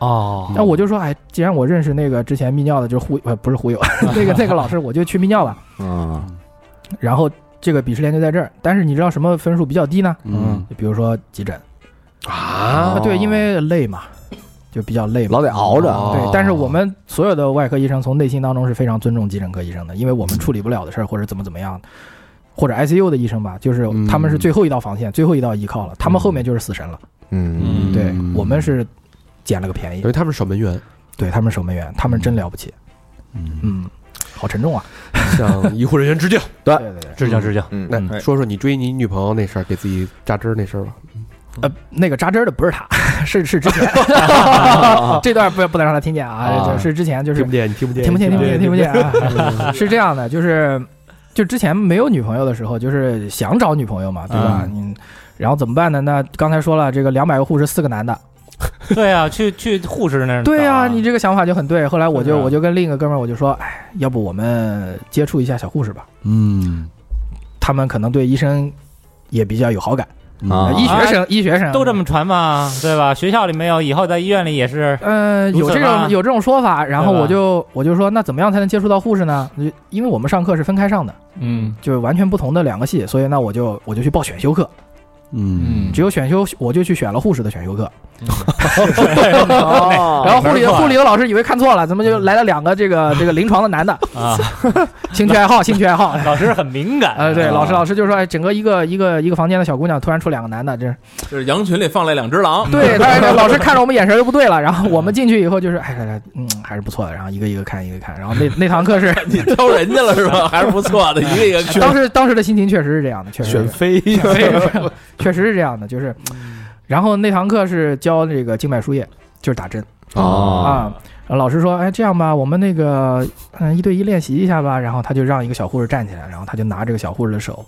哦，那我就说，哎，既然我认识那个之前泌尿的，就是忽呃不是忽悠 那个 那个老师，我就去泌尿吧。嗯然后这个鄙视链就在这儿。但是你知道什么分数比较低呢？嗯就比如说急诊啊啊，对，因为累嘛，就比较累嘛。老得熬着，哦对，但是我们所有的外科医生从内心当中是非常尊重急诊科医生的，因为我们处理不了的事儿或者怎么怎么样，或者 ICU 的医生吧，就是嗯他们是最后一道防线，最后一道依靠了，他们后面就是死神了。嗯对我们是捡了个便宜因为他们守门员，对他们守门员，他们真了不起。嗯，好沉重啊。向 医护人员致敬。对对对，致敬致敬。嗯那说说你追你女朋友那事儿，给自己扎针儿那事儿吧。呃，那个扎针儿的不是他，是是之前，这段不不能让他听见啊，是之前就是听不见，你听不见，听不见，听不见，听不见。见啊！是这样的，就是就之前没有女朋友的时候，就是想找女朋友嘛，对吧？嗯，然后怎么办呢？那刚才说了，这个两百个护士，四个男的，对啊，去去护士那儿对呀、啊你这个想法就很对。后来我就我就跟另一个哥们儿我就说，哎，要不我们接触一下小护士吧？嗯他们可能对医生也比较有好感，啊。医学生，医学生。都这么传嘛，对吧？学校里没有，以后在医院里也是。嗯，有这种有这种说法，然后我就我就说，那怎么样才能接触到护士呢？因为我们上课是分开上的，嗯。就是完全不同的两个系，所以那我就我就去报选修课，嗯。只有选修我就去选了护士的选修课，哦 然后护理护理的老师以为看错了，怎么就来了两个这个 这个临床的男的，啊，兴趣爱好兴趣爱好。老师很敏感。呃，对，啊老师老师就说，哎，整个一个一个一个房间的小姑娘突然出两个男的，这。就是羊群里放了两只狼，对，老师看着我们眼神就不对了，然后我们进去以后就是，哎，哎哎嗯，还是不错的，然后一个一个看一个看，然后那那堂课是，你挑人家了是吧？还是不错的，一个一个当时当时的心情确实是这样的，确实是选妃，确实是这样的，就是，然后那堂课是教这个静脉输液，就是打针哦啊。老师说：“哎，这样吧，我们那个嗯一对一练习一下吧。”然后他就让一个小护士站起来，然后他就拿这个小护士的手，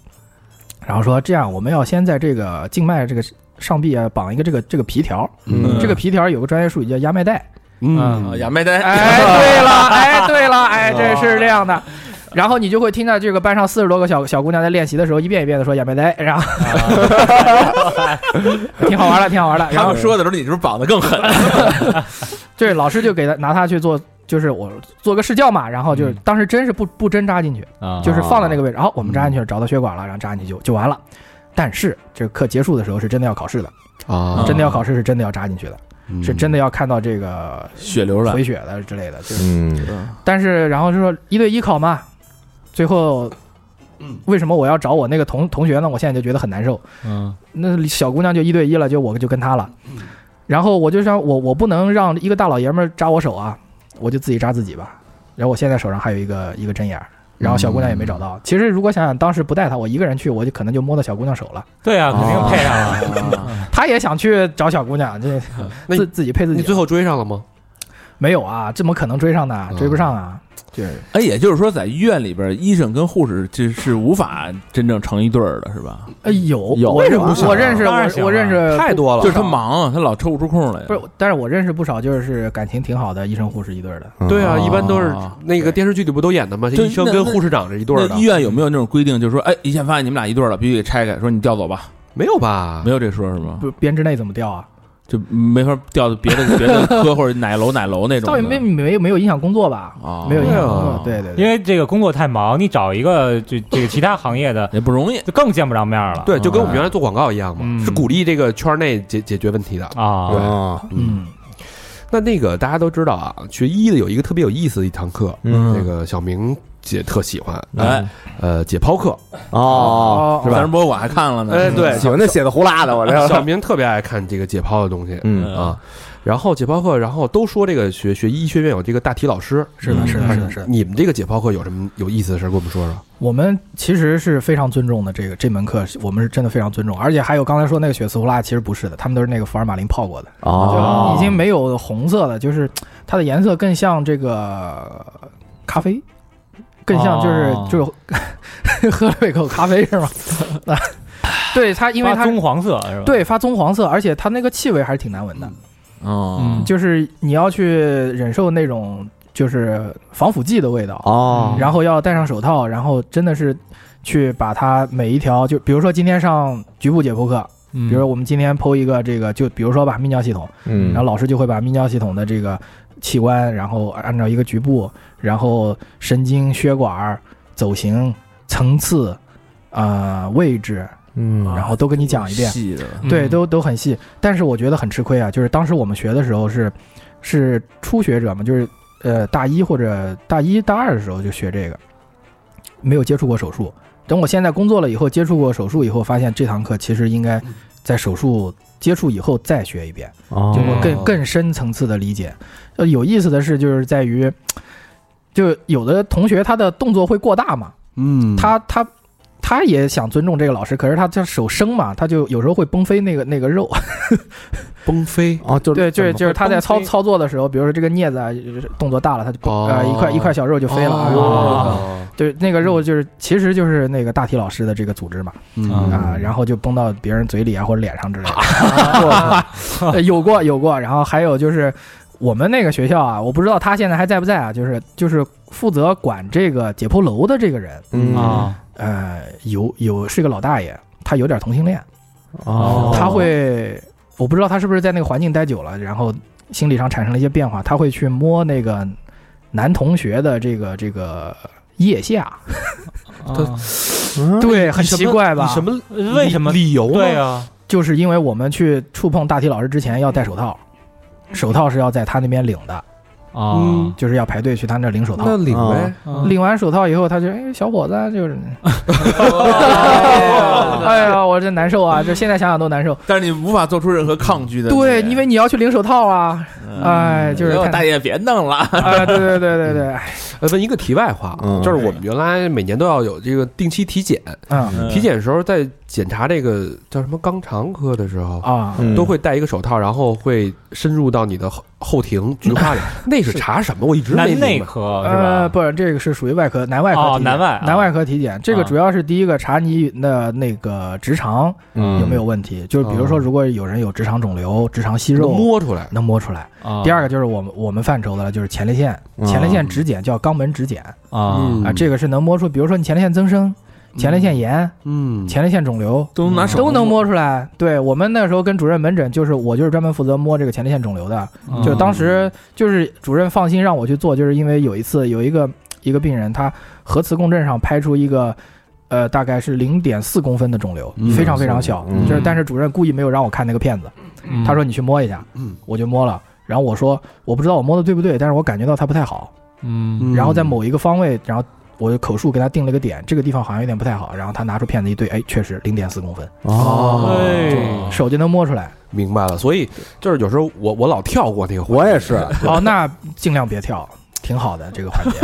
然后说：“这样，我们要先在这个静脉这个上臂啊绑一个这个这个皮条，嗯这个皮条有个专业术语叫压脉带。嗯啊，亚麦呆，哎，对了，哎，对了，哎，这是这样的。然后你就会听到这个班上四十多个小小姑娘在练习的时候，一遍一遍的说“亚美呆”，然后 挺好玩的，挺好玩的。然后说的时候，你是不是绑的更狠？这 老师就给他拿他去做，就是我做个试教嘛，然后就是当时针是不不针扎进去，啊就是放在那个位置，然后我们扎进去了，找到血管了，然后扎进去就就完了。但是这个课结束的时候是真的要考试的，啊真的要考试是真的要扎进去的，嗯是真的要看到这个血流了，回血的之类的。就是，嗯但是然后就说一对一考嘛，最后。为什么我要找我那个同同学呢？我现在就觉得很难受。嗯那小姑娘就一对一了，就我就跟她了。然后我就想，我我不能让一个大老爷们儿扎我手啊，我就自己扎自己吧。然后我现在手上还有一个一个针眼儿，然后小姑娘也没找到。其实如果想想当时不带她，我一个人去，我就可能就摸到小姑娘手了。对啊，肯定配上了。他也想去找小姑娘，这自自己配自己。你最后追上了吗？没有啊？怎么可能追上呢？追不上啊！对，哎，也就是说，在医院里边，医生跟护士这是无法真正成一对儿的，是吧？哎，有有为什么不行我认识我我认识太多了，就是他忙啊，他老抽不出空来。不是，但是我认识不少就是感情挺好的医生护士一对儿的。对啊，哦一般都是那个电视剧里不都演的吗？医生跟护士长这一对儿的那医，院有没有那种规定，就是说，哎，一线发现你们俩一对儿了，必须给拆开，说你调走吧？没有吧？没有这说是吗？不，编制内怎么调啊？就没法调到别的别的科或者哪楼哪楼那种。倒也没没没有影响工作吧？啊，没有影响工作。对对对。因为这个工作太忙，你找一个这这个 其他行业的也不容易。就更见不着面了。对，就跟我们原来做广告一样嘛，嗯是鼓励这个圈内解解决问题的。啊，对啊嗯，那那个大家都知道啊，学医的有一个特别有意思的一堂课，嗯那个小明姐特喜欢，哎，呃，解剖课，哦，自然博物馆还看了呢。哎，对，喜欢那写的胡拉的，我这小明特别爱看这个解剖的东西，嗯。啊，然后解剖课，然后都说这个学学医学院有这个大体老师，是的，是的，哎是的，是的。你们这个解剖课有什么有意思的事儿，跟我们说说？我们其实是非常尊重的，这个这门课我们是真的非常尊重，而且还有刚才说那个血丝胡辣，其实不是的，他们都是那个福尔马林泡过的，哦。就已经没有红色了，就是它的颜色更像这个咖啡，更像就是、哦。就是 喝了一口咖啡是吗？啊，对它，因为它棕黄色是吧？，对发棕黄色，而且它那个气味还是挺难闻的，哦，嗯。就是你要去忍受那种就是防腐剂的味道，哦，然后要戴上手套，然后真的是去把它每一条，就比如说今天上局部解剖课，比比如说我们今天剖一个这个，就比如说吧泌尿系统，嗯，然后老师就会把泌尿系统的这个器官，然后按照一个局部，然后神经、血管、走形、层次、呃位置，嗯，然后都跟你讲一遍。细的，对，都都很细。但是我觉得很吃亏啊，就是当时我们学的时候是是初学者嘛，就是呃大一或者大一大二的时候就学这个，没有接触过手术。等我现在工作了以后，接触过手术以后，发现这堂课其实应该在手术接触以后再学一遍，哦就会更更深层次的理解。呃，有意思的是，就是在于，就有的同学他的动作会过大嘛，嗯他他他也想尊重这个老师，可是他他手生嘛，他就有时候会崩飞那个那个肉。崩飞？哦，就是对，就是就是他在操操作的时候，比如说这个镊子啊动作大了，他就哦。呃一块一块小肉就飞了。哦。对那个肉就是其实就是那个大体老师的这个组织嘛嗯。啊，然后就崩到别人嘴里啊或者脸上之类的。呃 有过有过，然后还有就是我们那个学校啊，我不知道他现在还在不在啊，就是就是负责管这个解剖楼的这个人，嗯。啊，呃，有有是个老大爷，他有点同性恋，哦他会，我不知道他是不是在那个环境待久了，然后心理上产生了一些变化，他会去摸那个男同学的这个这个腋下，嗯对，很奇怪吧？以什么为什么理由呢？对啊，就是因为我们去触碰大体老师之前要戴手套，手套是要在他那边领的，啊。嗯。就是要排队去他那儿领手套。那。领呗，领完手套以后，他就哎，小伙子啊就是，哎呀，我这难受啊！就现在想想都难受。但是你无法做出任何抗拒的。对，因为你要去领手套啊，哎，就是大爷别弄了，啊，对对对对对，哎呃，问一个题外话，啊就是我们原来每年都要有这个定期体检，嗯。体检的时候在检查这个叫什么肛肠科的时候，啊，嗯。都会戴一个手套，然后会深入到你的后后庭菊花里。那是查什么？我一直没男明白。内科是呃，吧？不，这个是属于外科，男外科哦检。男外啊。男外科体检，这个啊。主要是第一个查你的那个直肠嗯。有没有问题，就是比如说，哦。如果有人有直肠肿瘤、直肠息能肉，摸出来。能摸出来。啊第二个就是我们我们范畴的了，就是前列腺，嗯前列腺指检叫肛门指检。啊嗯。啊，这个是能摸出，比如说你前列腺增生、前列腺炎、嗯，前列腺肿瘤。都能拿手都能摸出来。对我们那时候跟主任门诊，就是我就是专门负责摸这个前列腺肿瘤的。就当时就是主任放心让我去做，就是因为有一次有一个一个病人，他核磁共振上拍出一个。呃，大概是零点四公分的肿瘤，嗯非常非常小。嗯就是，但是主任故意没有让我看那个片子，嗯他说你去摸一下，嗯我就摸了。然后我说我不知道我摸的对不对，但是我感觉到它不太好。嗯然后在某一个方位，然后我就口述给他定了个点，这个地方好像有点不太好。然后他拿出片子一对，哎，确实零点四公分，哦，哎手就能摸出来。明白了。所以就是有时候我我老跳过那个环节，我也是，哦，那尽量别跳，挺好的这个环节，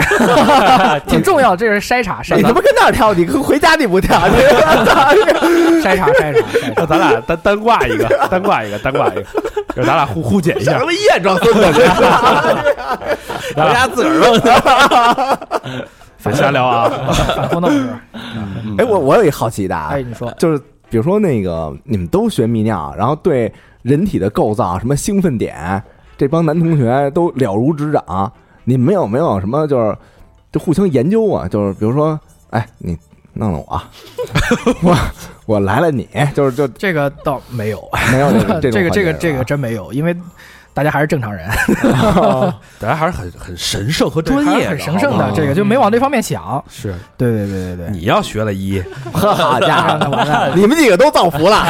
挺重要。这是筛查筛查你他妈跟那儿跳，你回家你不跳，你筛查筛查筛查。那咱俩单 单挂一个，单挂一个，单挂一个，就咱俩互互检一下像他。妈验装孙子似的。回家自个儿弄。别瞎聊啊！反复弄是？哎，我我有一好奇的啊哎，，你说就是比如说那个你们都学泌尿，然后对人体的构造、什么兴奋点，这帮男同学都了如指掌。你们有没有什么就是就互相研究啊？就是比如说，哎，你弄弄我啊，我我来了你，就是就这个倒没有，没有这个 这个这个这个真没有，因为大家还是正常人，大家还是很很神圣和专业很神圣的这个就没往这方面想。是对对对对对，你要学了一，好家伙，那完了，你们几个都造福了，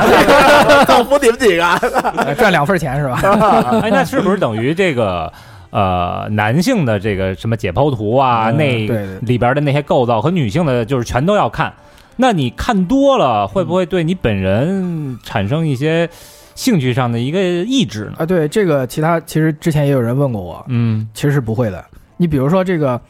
造福你们几个。呃赚两份钱是吧？哎，那是不是等于这个呃男性的这个什么解剖图啊，嗯那里边的那些构造和女性的，就是全都要看？那你看多了，会不会对你本人产生一些兴趣上的一个意志呢？啊，对这个，其他其实之前也有人问过我，嗯其实是不会的。你比如说这个，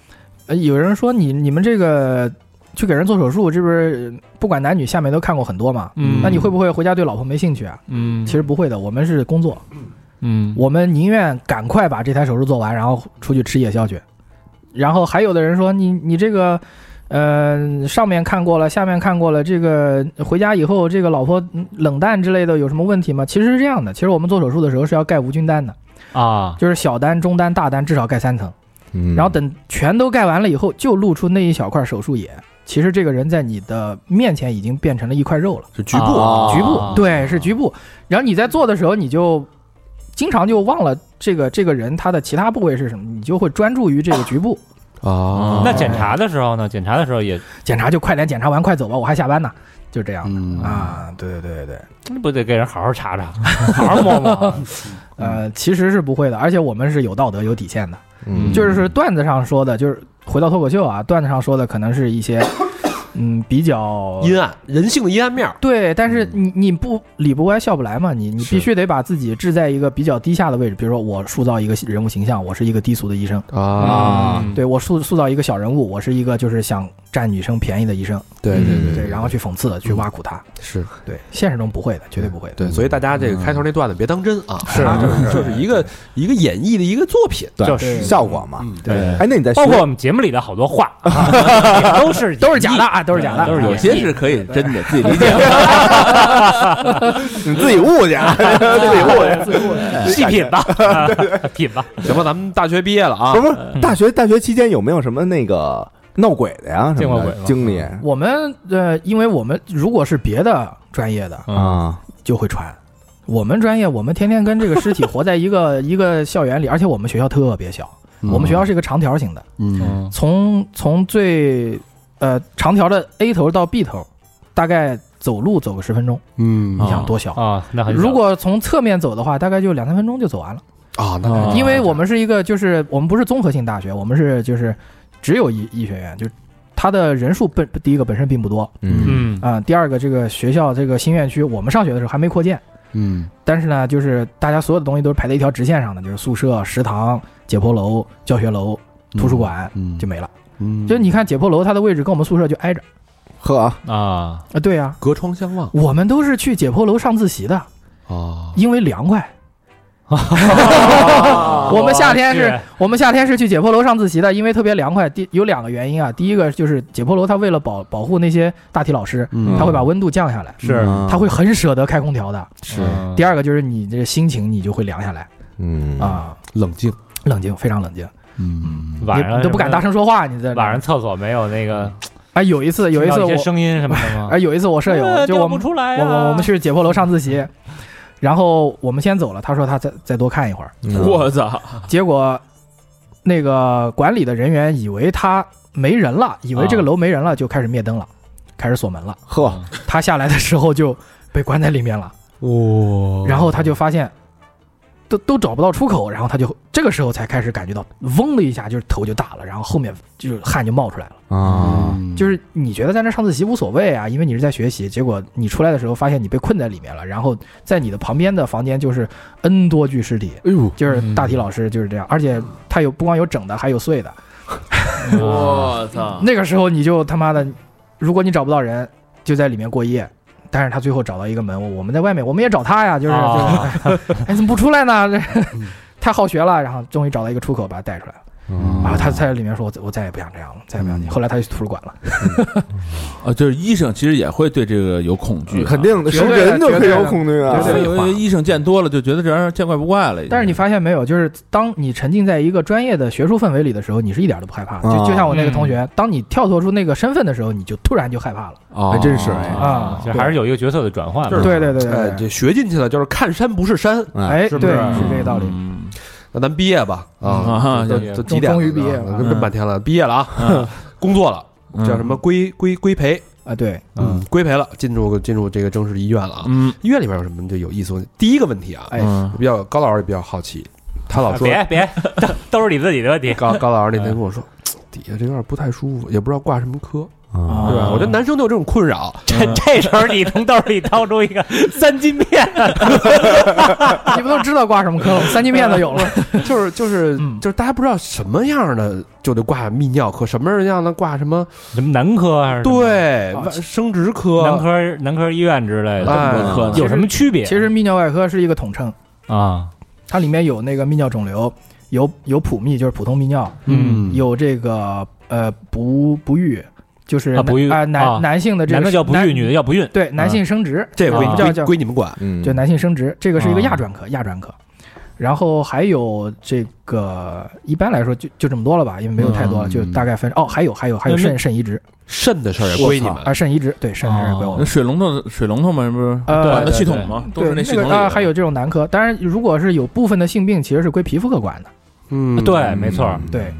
呃，有人说你你们这个去给人做手术，这不是不管男女下面都看过很多嘛？嗯，那你会不会回家对老婆没兴趣啊？嗯，其实不会的，我们是工作，嗯我们宁愿赶快把这台手术做完，然后出去吃夜宵去。然后还有的人说你你这个，呃，上面看过了，下面看过了，这个回家以后这个老婆嗯冷淡之类的有什么问题吗？其实是这样的，其实我们做手术的时候是要盖无菌单的，啊，就是小单、中单、大单至少盖三层，嗯然后等全都盖完了以后，就露出那一小块手术野。其实这个人在你的面前已经变成了一块肉了。是局部啊局部，对，是局部。然后你在做的时候，你就经常就忘了这个这个人他的其他部位是什么，你就会专注于这个局部。啊那检查的时候呢？检查的时候也检查就快点检查完，快走吧，我还下班呢，就这样、嗯啊。对对对对对，不得给人好好查查，好好摸摸。呃，其实是不会的，而且我们是有道德、有底线的。嗯就是段子上说的，就是回到脱口秀啊，段子上说的可能是一些嗯比较阴暗人性的阴暗面儿。对，但是你你不理不歪笑不来嘛，你你必须得把自己置在一个比较低下的位置，比如说我塑造一个人物形象，我是一个低俗的医生，啊，对我塑塑造一个小人物，我是一个就是想占女生便宜的医生，对对对对，然后去讽刺、去挖苦他。是对，现实中不会的，绝对不会的。对，所以大家这个开头那段子别当真啊，是啊就是就是一个一个演绎的一个作品，对就是效果嘛。嗯，对，哎，那你在包括我们节目里的好多话，啊都是都是假的啊，都是假的，都是有些是可以真的自己理解。你自己悟去，啊，自己悟去。自己悟去细品吧，品吧。行吧，咱们大学毕业了啊不，是大学大学期间有没有什么那个闹鬼的呀？见过鬼吗经历我们呃，因为我们如果是别的专业的，啊？就会传。我们专业，我们天天跟这个尸体活在一个 一个校园里，而且我们学校特别小，我们学校是一个长条形的，嗯从从最呃长条的 A 头到 B 头，大概走路走个十分钟，嗯你想多小？啊，那很少如果从侧面走的话，大概就两三分钟就走完了。啊，那啊因为我们是一个，就是我们不是综合性大学，我们是就是只有医医学院，就它的人数本第一个本身并不多。嗯。嗯。啊、第二个这个学校这个新院区，我们上学的时候还没扩建，嗯。但是呢，就是大家所有的东西都是排在一条直线上的，就是宿舍、食堂、解剖楼、教学楼、图书馆嗯。就没了。嗯，就你看解剖楼，它的位置跟我们宿舍就挨着。呵，啊，啊。对呀、隔窗相望。我们都是去解剖楼上自习的，啊，因为凉快。我们夏天是是。我们夏天是去解剖楼上自习的，因为特别凉快。第有两个原因啊，第一个就是解剖楼它为了保保护那些大体老师，嗯。它会把温度降下来，是。他会很舍得开空调的。是。嗯。第二个就是你这个心情你就会凉下来嗯。啊，冷静，冷静，非常冷静，嗯。晚上你都不敢大声说话。你在晚上厕所没有那个哎，有一次有一次我声音什么的吗？啊 有一次我舍友就我们出来我我我们去解剖楼上自习，然后我们先走了，他说他再再多看一会儿，嗯我操！结果那个管理的人员以为他没人了，以为这个楼没人了，就开始灭灯了，开始锁门了。呵，他下来的时候就被关在里面了，哇然后他就发现。都都找不到出口，然后他就这个时候才开始感觉到，嗡的一下，就是头就大了，然后后面就是汗就冒出来了。啊，就是你觉得在那上自习无所谓啊，因为你是在学习，结果你出来的时候发现你被困在里面了，然后在你的旁边的房间就是 N 多具尸体，哎呦，就是大体老师就是这样，而且他有不光有整的，还有碎的。我操！那个时候你就他妈的，如果你找不到人，就在里面过夜。但是他最后找到一个门，我我们在外面，我们也找他呀，就是、啊就是，哎，怎么不出来呢？这 太好学了，然后终于找到一个出口，把他带出来了。嗯然后他在里面说：“我再我再也不想这样了，再也不想你。后来他就去图书馆了。啊，就是医生其实也会对这个有恐惧啊，肯定的，人就可以绝对的有恐惧啊，对有些医生见多了就觉得这玩意儿见怪不怪了。但是你发现没有，就是当你沉浸在一个专业的学术氛围里的时候，你是一点都不害怕就就像我那个同学，当你跳脱出那个身份的时候，你就突然就害怕了啊还真是哎啊！就还是有一个角色的转换对对对对哎，对这学进去了，就是看山不是山。哎，对，是不是是这个道理。嗯那咱毕业吧啊啊，都对都几点了？终于毕业了。啊这半天了，毕业了啊，嗯。工作了，嗯。叫什么规规规培，啊，对，嗯，规培了，进入进入这个正式的医院了啊。嗯。医院里面有什么就有意思的？第一个问题啊，哎。嗯比较高老师也比较好奇，他老说别别，都都是你自己的问题。高高老师那天跟我说，底下这有点不太舒服，也不知道挂什么科，啊对吧？我觉得男生都有这种困扰，这这时候你从兜里掏出一个 三金片，你们都知道挂什么科了，三金片都有了。就是就是嗯。就是大家不知道什么样的就得挂泌尿科，什么样的挂什么什么男科还是对生殖科，男科男科医院之类的，哎。这么多科有什么区别？其实泌尿外科是一个统称，啊，它里面有那个泌尿肿瘤，有有普泌，就是普通泌尿，嗯。有这个呃不不育，就是啊不育啊男啊男性的这个男的叫不育，女的叫不孕。对男性生殖，这个归啊归叫叫归你们管，嗯，就男性生殖，这个是一个啊亚专科，亚专科。然后还有这个，一般来说就就这么多了吧，因为没有太多了，嗯就大概分。哦，还有还有还有肾肾移植肾的事儿也归你们啊，肾移植对肾是归我那们。水龙头水龙头嘛，是不是？呃管的系统嘛，都对是那系个啊，统里的还有这种男科，当然如果是有部分的性病，其实是归皮肤科管的。嗯对，没错。对，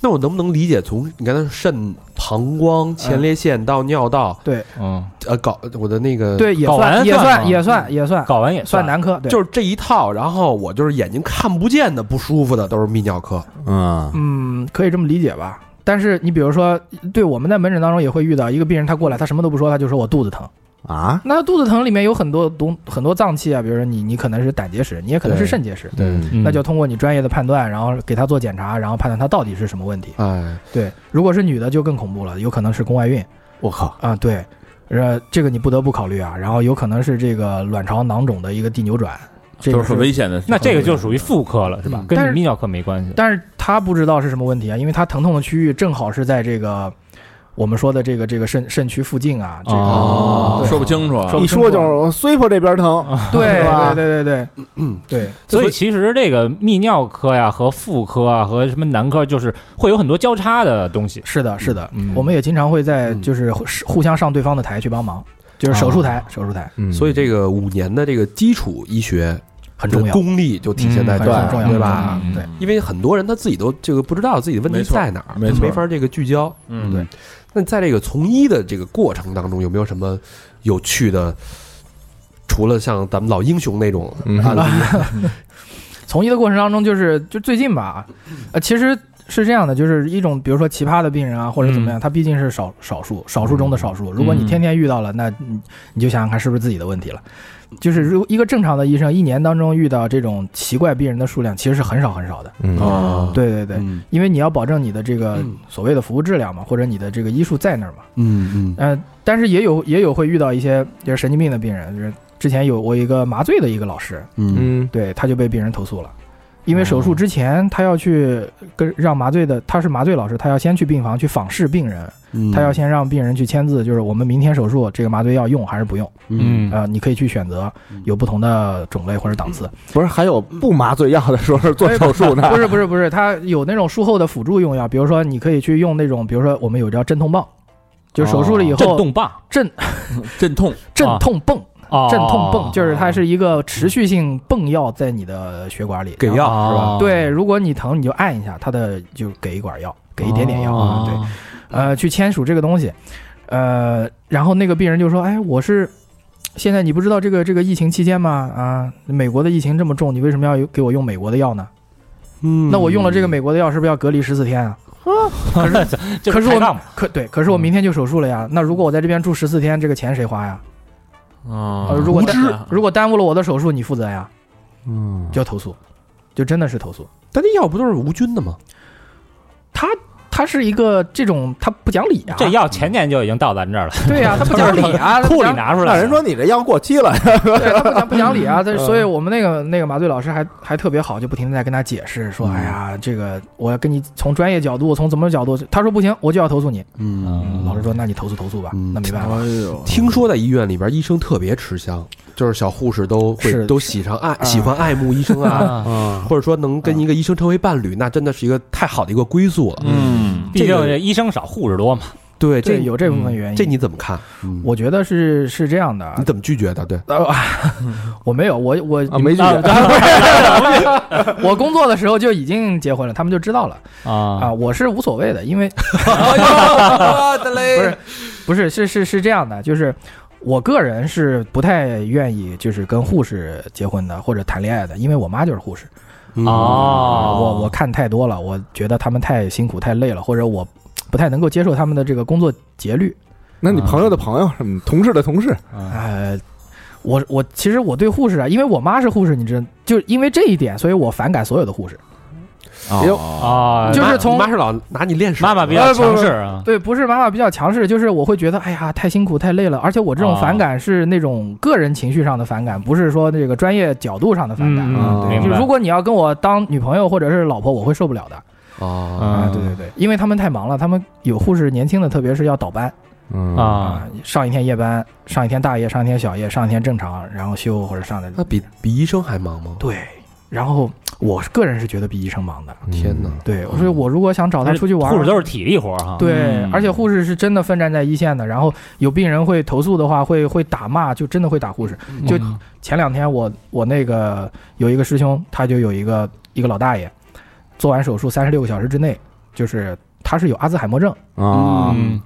那我能不能理解从你刚才说肾、膀胱、前列腺到尿道，对。嗯，呃，搞我的那个，对，也睾丸算也算也算也算睾丸也算。男科，对，就是这一套，然后我就是眼睛看不见的不舒服的都是泌尿科，嗯。嗯，可以这么理解吧。但是你比如说，对我们在门诊当中也会遇到一个病人，他过来，他什么都不说，他就说我肚子疼啊，那肚子疼里面有很多东很多脏器啊，比如说你你可能是胆结石，你也可能是肾结石，对，嗯那就通过你专业的判断，然后给他做检查，然后判断他到底是什么问题。哎，对，如果是女的就更恐怖了，有可能是宫外孕我靠，啊，对，呃，这个你不得不考虑啊。然后有可能是这个卵巢囊肿的一个地扭转，这都是个是很危险的。那这个就属于妇科了，是吧嗯？跟泌尿科没关系。但是他不知道是什么问题啊，因为他疼痛的区域正好是在这个我们说的这个这个肾肾区附近啊，这个、哦说不清楚啊，一说就是衰婆这边疼，对吧？对对对对，嗯对，所以其实这个泌尿科呀和妇科啊和什么男科，就是会有很多交叉的东西。是的，是的，嗯我们也经常会在嗯。就是互相上对方的台去帮忙，就是手术台，手术台。嗯。所以这个五年的这个基础医学很重要，功力就体现在嗯这儿，很重要，对吧？嗯对，因为很多人他自己都这个不知道自己的问题在哪儿，没错。没法这个聚焦。嗯，对那在这个从医的这个过程当中，有没有什么有趣的？除了像咱们老英雄那种嗯案例，从医的过程当中，就是就最近吧，呃，其实是这样的，就是一种比如说奇葩的病人啊，或者怎么样，他毕竟是少少数，少数中的少数。如果你天天遇到了，那你你就想想看是不是自己的问题了。就是如一个正常的医生，一年当中遇到这种奇怪病人的数量其实是很少很少的。嗯。哦，对对对，嗯。因为你要保证你的这个嗯所谓的服务质量嘛，或者你的这个医术在那儿嘛。嗯嗯。呃，但是也有也有会遇到一些就是神经病的病人，就是之前有我一个麻醉的一个老师，嗯。嗯。对，他就被病人投诉了，因为手术之前他要去跟让麻醉的，他是麻醉老师，他要先去病房去访视病人，嗯，他要先让病人去签字，就是我们明天手术这个麻醉药用还是不用，嗯。呃，你可以去选择，有不同的种类或者档次。不是还有不麻醉药的时候是做手术呢？不是不是不是，他有那种术后的辅助用药，比如说你可以去用那种，比如说我们有叫镇痛棒，就手术了以后震动棒镇镇痛。镇痛泵。哦镇痛泵就是它是一个持续性泵药在你的血管里给药哦是吧？对，如果你疼，你就按一下，它的就给一管药，给一点点药。哦对，呃，去签署这个东西，呃，然后那个病人就说：“哎，我是现在你不知道这个这个疫情期间吗？啊，美国的疫情这么重，你为什么要给我用美国的药呢？嗯那我用了这个美国的药，是不是要隔离十四天啊？这 可是我抬杠嘛可对，可是我明天就手术了呀。那如果我在这边住十四天，这个钱谁花呀？啊呃，如果如果耽误了我的手术，你负责呀？嗯，就要投诉，就真的是投诉。但那药不都是无菌的吗？他他是一个这种，他不讲理啊。这药前年就已经到咱这儿了，对呀、他不讲理啊，库里拿出来。那人说你这药过期了，对他不讲不讲理啊，但是嗯所以我们那个那个麻醉老师还还特别好，就不停的在跟他解释说，哎呀，这个我要跟你从专业角度，从怎么角度，他说不行，我就要投诉你。嗯。老师说，那你投诉投诉吧，嗯。那没办法。哎呦，听说在医院里边，医生特别吃香，就是小护士都会是都喜上爱喜欢爱慕医生啊，啊，或者说能跟一个医生成为伴侣，那真的是一个太好的一个归宿了。嗯，毕竟这个医生少，护士多嘛。对，这，有这部分原因。这你怎么看？嗯我觉得是是这样的啊你，怎么拒绝的？对，呃，我没有，我我啊没拒绝 我工作的时候就已经结婚了，他们就知道了啊。啊，我是无所谓的，因为 不是不是是是是这样的，就是我个人是不太愿意就是跟护士结婚的或者谈恋爱的，因为我妈就是护士，嗯哦我我看太多了，我觉得他们太辛苦太累了，或者我不太能够接受他们的这个工作节律。那你朋友的朋友，什么同事的同事，呃，我我其实我对护士啊，因为我妈是护士，你知道，就因为这一点，所以我反感所有的护士。啊，就是从妈妈是老拿你练手，妈妈比较强势啊。对，不是妈妈比较强势，就是我会觉得，哎呀，太辛苦太累了，而且我这种哦反感是那种个人情绪上的反感，不是说这个专业角度上的反感。嗯啊对，明白就如果你要跟我当女朋友或者是老婆，我会受不了的啊，啊！对对对，因为他们太忙了，他们有护士年轻的，特别是要倒班嗯啊，上一天夜班，上一天大夜，上一天小夜，上一天正常，然后休或者上的那比比医生还忙吗？对。然后我个人是觉得比医生忙的。天哪！对，我说我如果想找他出去玩，护士都是体力活哈。对，嗯而且护士是真的奋战在一线的。然后有病人会投诉的话，会会打骂，就真的会打护士。就前两天我我那个有一个师兄，他就有一个一个老大爷，做完手术三十六个小时之内，就是他是有阿兹海默症，啊，嗯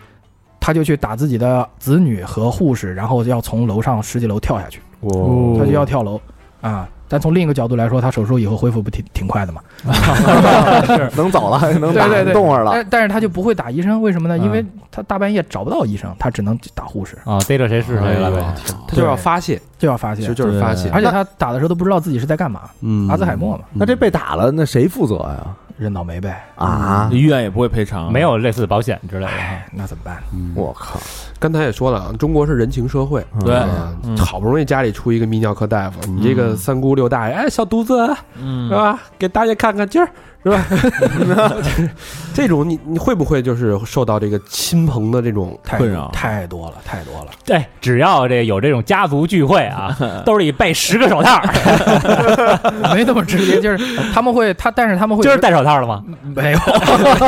他就去打自己的子女和护士，然后要从楼上十几楼跳下去，哦他就要跳楼啊。但从另一个角度来说，他手术以后恢复不挺挺快的嘛？能走了，能打对对对动了。但但是他就不会打医生，为什么呢？嗯因为他大半夜找不到医生，他只能打护士，啊，逮着谁是谁了呗。他就要发泄，就要发现其实。就是发泄。而且他打的时候都不知道自己是在干嘛，嗯阿兹海默嘛，那这被打了，那谁负责呀？认倒霉呗。啊，医院也不会赔偿，没有类似的保险之类的。那怎么办？嗯。我靠！刚才也说了啊，中国是人情社会，对好不容易家里出一个泌尿科大夫，你这个三姑六大爷，哎，小犊子嗯。是吧？给大爷看看今儿，是吧？这种你你会不会就是受到这个亲朋的这种困扰太多了，太多了。对，只要这有这种家族聚会啊，兜里备十个手套，没那么直接，就是他们会他，但是他们会今儿戴手套了吗？没有，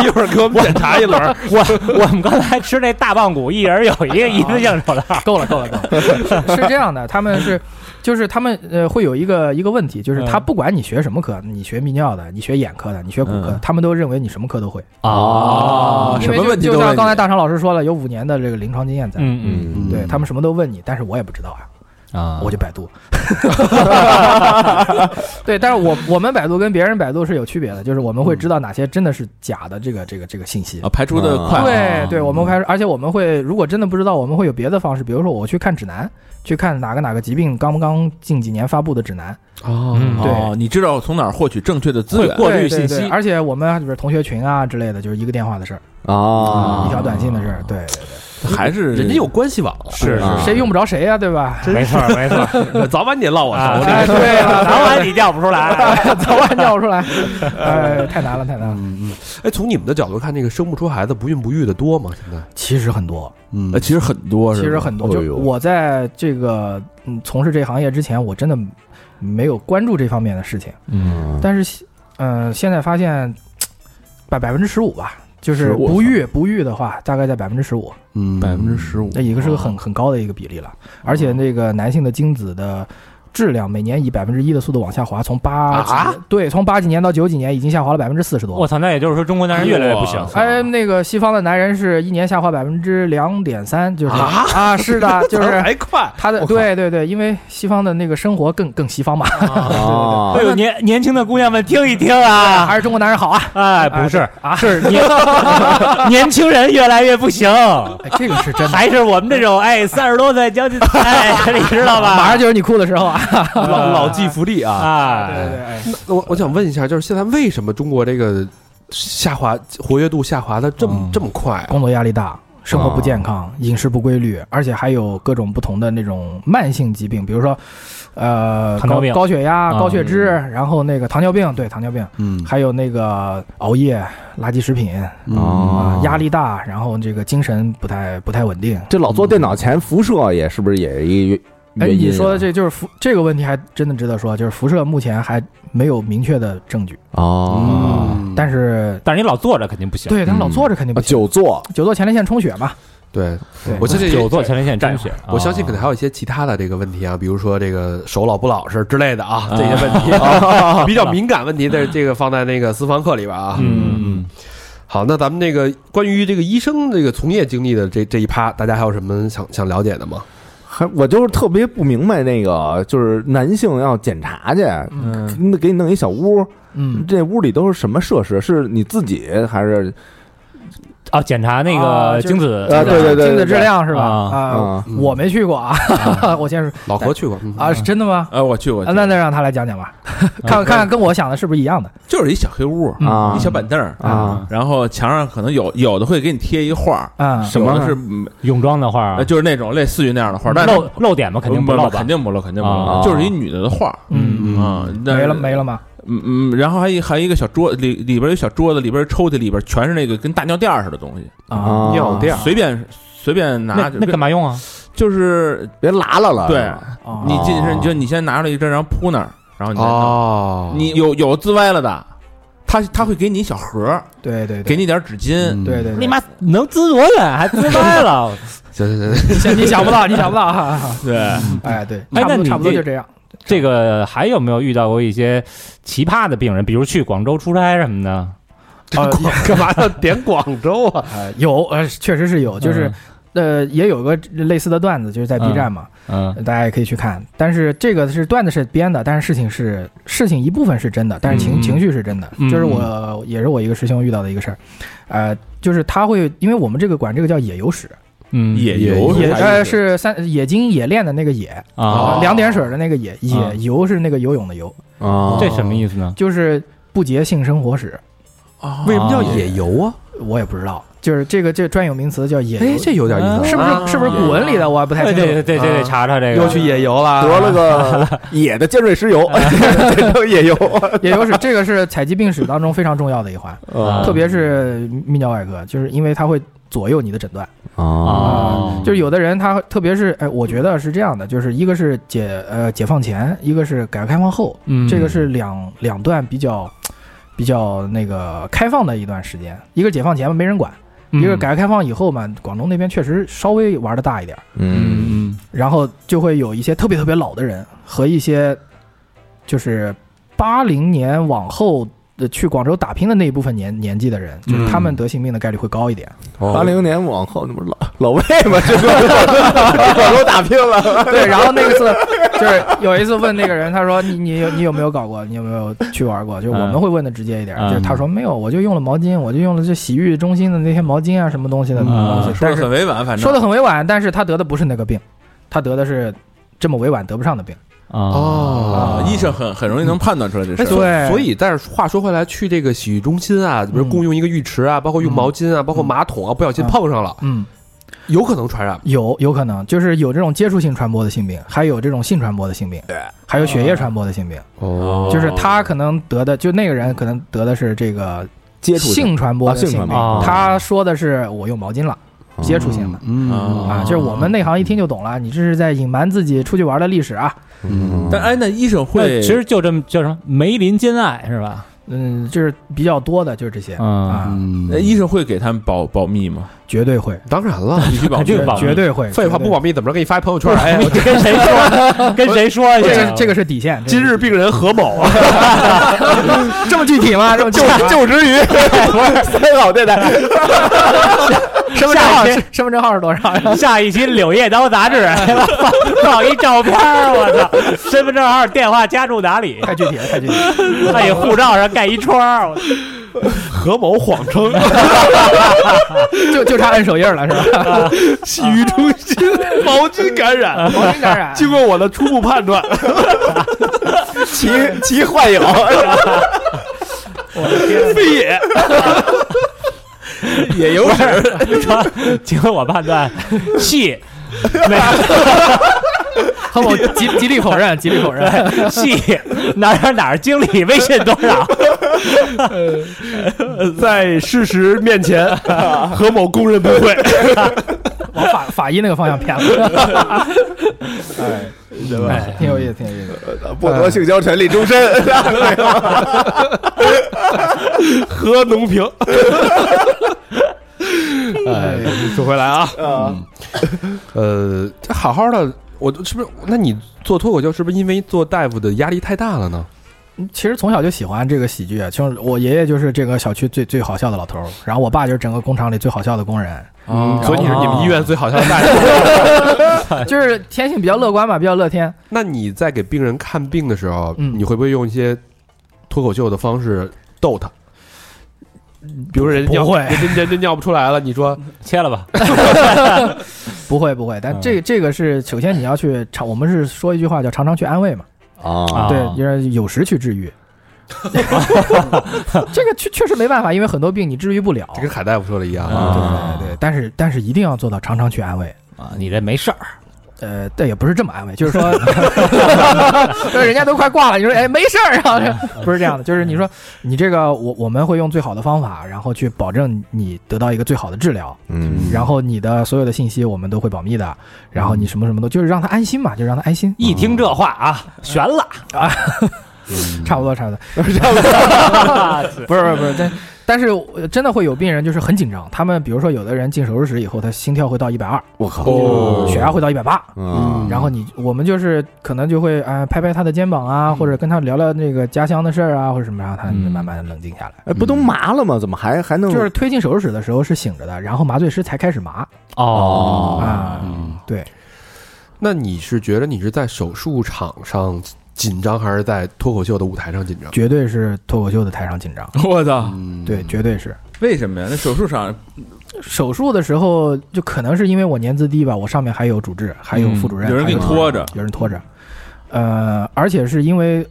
一会儿给我们检查一轮，我我们刚才吃那大棒骨，一人有一个一次性手套。够了，够了，够了。是这样的，他们是，就是他们呃会有一个一个问题，就是他嗯不管你学什么科，你学泌尿的，你学眼科的，你学骨科他们都认为你什么科都会。哦因为就什么问题都就像刚才大成老师说了，有五年的这个临床经验在，嗯嗯。对他们什么都问你，但是我也不知道啊。嗯啊，我就百度。对，但是我我们百度跟别人百度是有区别的，就是我们会知道哪些真的是假的这个这个这个信息。啊，。排除的快，对对，我们排除，而且我们会，如果真的不知道，我们会有别的方式，比如说我去看指南，去看哪个哪个疾病刚刚近几年发布的指南，哦。对。哦，你知道从哪儿获取正确的资源，过滤对对信息。对而且我们比如同学群啊之类的，就是一个电话的事儿，啊，一条短信的事儿，对对对 还是人家有关系网，是谁用不着谁呀，对吧？没错没错，早晚你得落我手里。哎，对了，早晚你调不出来。早晚叫不出来，哎，太难了，太难了。嗯嗯，哎，从你们的角度看，那个生不出孩子、不孕不育的多吗？现在？其实很多，嗯呃，其实很多，其实很多。就我在这个嗯从事这行业之前，我真的没有关注这方面的事情。嗯但是，嗯，现在发现百百分之十五吧，就是不育不育的话，大概在百分之十五，嗯百分之十五，那一个是个很很高的一个比例了。而且那个男性的精子的。质量每年以百分之一的速度往下滑，从八几啊对，从八几年到九几年已经下滑了百分之四十多。我操，那也就是说中国男人越来越不行。哎，那个西方的男人是一年下滑百分之两点三，就是啊啊，是的，就是还快。他的对对对，因为西方的那个生活更更西方嘛，啊哎呦，年年轻的姑娘们听一听啊！还是中国男人好啊。哎，不是，啊，是年 年轻人越来越不行，哎这个是真的，还是我们这种哎三十多岁将近哎，你知道吧？马上就是你哭的时候啊。老老骥伏枥啊！对对哎，对，哎那我我想问一下，就是现在为什么中国这个下滑活跃度下滑的这么、这么快啊？工作压力大。生活不健康，饮食不规律，而且还有各种不同的那种慢性疾病，比如说，呃，高糖尿病高血压、啊高血脂，然后那个糖尿病，对糖尿病，嗯还有那个熬夜、垃圾食品啊，压力大，然后这个精神不太不太稳定。这老坐电脑前辐射也是不是也一个哎？你说的这就是辐这个问题，还真的值得说，就是辐射目前还没有明确的证据，哦，嗯但是但是你老坐着肯定不行。对，咱老坐着肯定不啊行，久坐久坐前列腺充血嘛，对，我记得久坐前列腺充血，我相信可能还有一些其他的这个问题啊，比如说这个手老不老实之类的啊，啊这些问题 比较 敏感问题的这个放在那个私房课里边啊。嗯嗯好，那咱们这个关于这个医生这个从业经历的这这一趴，大家还有什么想想了解的吗？还我就是特别不明白那个，就是男性要检查去，给你弄一小屋，嗯，这屋里都是什么设施？是你自己还是哦，检查那啊就是个精子啊对对对精子质量是吧？啊啊，啊？嗯我没去过啊，我先说老何去过嗯啊，是真的吗？呃，我去过啊，，那那让他来讲讲吧，看看看跟我想的是不是一样的？就是一小黑屋，嗯啊一小板凳儿啊，然后墙上可能有有的会给你贴一画，啊，什么的是嗯泳装的话呃，就是那种类似于那样的画儿，但是露露点吗？肯定不露吧？肯定不露，肯定不啊露，就是一女的的画儿嗯，啊，但没了没了吗？嗯嗯，然后还一还有一个小桌里里边有小桌子，里边抽屉里边全是那个跟大尿垫儿似的东西，啊，尿垫儿随便随便拿那那干嘛用啊？就是别拉了了，对你进去你就你先拿出来一针，然后铺那儿，然后你再哦，你有有滋歪了的，他他会给你一小盒儿，对对对，给你点纸巾，嗯对对，对你妈能滋多远？还滋歪了？行行行，你想你想不到，你想不到哈，对，哎对，哎那你差不多差不多就这样。这个还有没有遇到过一些奇葩的病人，比如去广州出差什么的？呃干嘛要点广州啊？呃有呃确实是有，就是呃，也有个类似的段子，就是在 B 站嘛，嗯大家也可以去看。但是这个是段子是编的，但是事情是事情一部分是真的，但是情、嗯情绪是真的。嗯就是我也是我一个师兄遇到的一个事儿，呃，就是他会，因为我们这个管这个叫野游史，嗯野游野呃是三野经野炼的那个野，啊，两点水的那个野，啊野游是那个游泳的游，啊，这什么意思呢？就是不洁性生活史啊。为什么叫野游啊？我也不知道，就是这个这专有名词叫野游，哎，这有点意思，是不是是不是古文里的？我还不太清楚。对对对得，查查这个。又去野游了？得了个 野的尖锐湿疣，野游。野游是这个是采集病史当中非常重要的一环，啊特别是泌尿外科，就是因为它会左右你的诊断。啊啊，就是有的人他特别是哎，我觉得是这样的，就是一个是解呃解放前，一个是改革开放后，嗯。这个是两两段比较比较那个开放的一段时间。一个解放前嘛没人管，嗯一个改革开放以后嘛，广东那边确实稍微玩的大一点，嗯嗯然后就会有一些特别特别老的人和一些就是八零年往后。的去广州打拼的那一部分年年纪的人，就是他们得性病的概率会高一点。八零年往后，那不是老 老魏吗？这个 广州打拼了，对，然后那个次就是有一次问那个人，他说你你有你有没有搞过？你有没有去玩过？就是我们会问的直接一点，嗯就是他说没有，我就用了毛巾，我就用了这洗浴中心的那些毛巾啊，什么东西的东嗯西。说的但是很委婉，反正说的很委婉，但是他得的不是那个病，他得的是这么委婉得不上的病。啊。啊，医生很很容易能判断出来这事哎，儿。所对。所以，但是话说回来，去这个洗浴中心啊，比如嗯共用一个浴池啊，包括用毛巾啊，包括马桶啊，不小心碰上了，嗯，有可能传染。有有可能。就是有这种接触性传播的性病，还有这种性传播的性病，对。还有血液传播的性病。哦。就是他可能得的，就那个人可能得的是这个接触性。传播的性病。啊性传播，啊他说的是我用毛巾了，接触性的。嗯。啊，就是我们内行一听就懂了，你这是在隐瞒自己出去玩的历史啊。嗯。但哎，那医生会其实就这么叫什么梅林兼爱是吧？嗯，就是比较多的，就是这些。嗯。啊，嗯。那医生会给他们保保密吗？绝对会，当然了，必须保密绝对会。废话不保密怎么着？给你发一朋友圈？哎，我跟谁说？跟谁说去？这个这个是底线。今日病人何某，这么具体吗？这么具体吗就职于三好电台，身份证号是身份证号是多少？下一期《柳叶刀》杂志放放一照片儿，我操！身份证号、电话家住哪里？太具体了，太具体了。在你护照上盖一戳儿，我何某谎称 就就差摁手印了，是吧？洗浴中心毛巾感染。毛巾感染。经过我的初步判断，其其幻影，非也。也有史。说，经过我判断，系没何某极极力否认，极力否认。系哪儿哪儿哪儿经理微信多少？在事实面前，何某供认不讳。往法法医那个方向偏了。哎，挺有意思，挺有意思。剥夺性交权利终身。何农平。哎，说回来啊，嗯，呃，这好好的，我是不是？那你做脱口秀是不是因为做大夫的压力太大了呢？其实从小就喜欢这个喜剧，就是我爷爷就是这个小区最最好笑的老头儿，然后我爸就是整个工厂里最好笑的工人，嗯，所以你是你们医院最好笑的大夫。就是天性比较乐观嘛，比较乐天。那你在给病人看病的时候，嗯你会不会用一些脱口秀的方式逗他？比如人家尿不会人家人家尿不出来了，你说 切了吧。不会不会，但这这个是首先你要去常，我们是说一句话叫常常去安慰嘛，啊对，就是有时去治愈。这个确确实没办法，因为很多病你治愈不了。这跟海大夫说的一样对啊。对对，但是但是一定要做到常常去安慰。啊，你这没事儿，呃，但也不是这么安慰，就是说，就是人家都快挂了，你说哎没事儿啊，不是这样的，就是你说你这个我我们会用最好的方法，然后去保证你得到一个最好的治疗，嗯然后你的所有的信息我们都会保密的，然后你什么什么都就是让他安心嘛，就让他安心，一听这话啊，悬了啊。差不多差 不多，不是不是不是，但但是呃真的会有病人就是很紧张，他们比如说有的人进手术室以后，他心跳会到一百二，我靠，哦。血压会到一百八，嗯。然后你我们就是可能就会啊、呃拍拍他的肩膀啊，或者跟他聊聊那个家乡的事儿啊，或者什么，让他嗯。慢慢冷静下来。哎，不都麻了吗？怎么还还能就是推进手术室的时候是醒着的，然后麻醉师才开始麻，哦。啊。嗯，对，那你是觉得你是在手术场上紧张，还是在脱口秀的舞台上紧张？绝对是脱口秀的台上紧张，我操，嗯，对，绝对是。为什么呀？那手术上？手术的时候，就可能是因为我年资低吧，我上面还有主治，还有副主任，有人给你拖着，有人拖着，呃，而且是因为，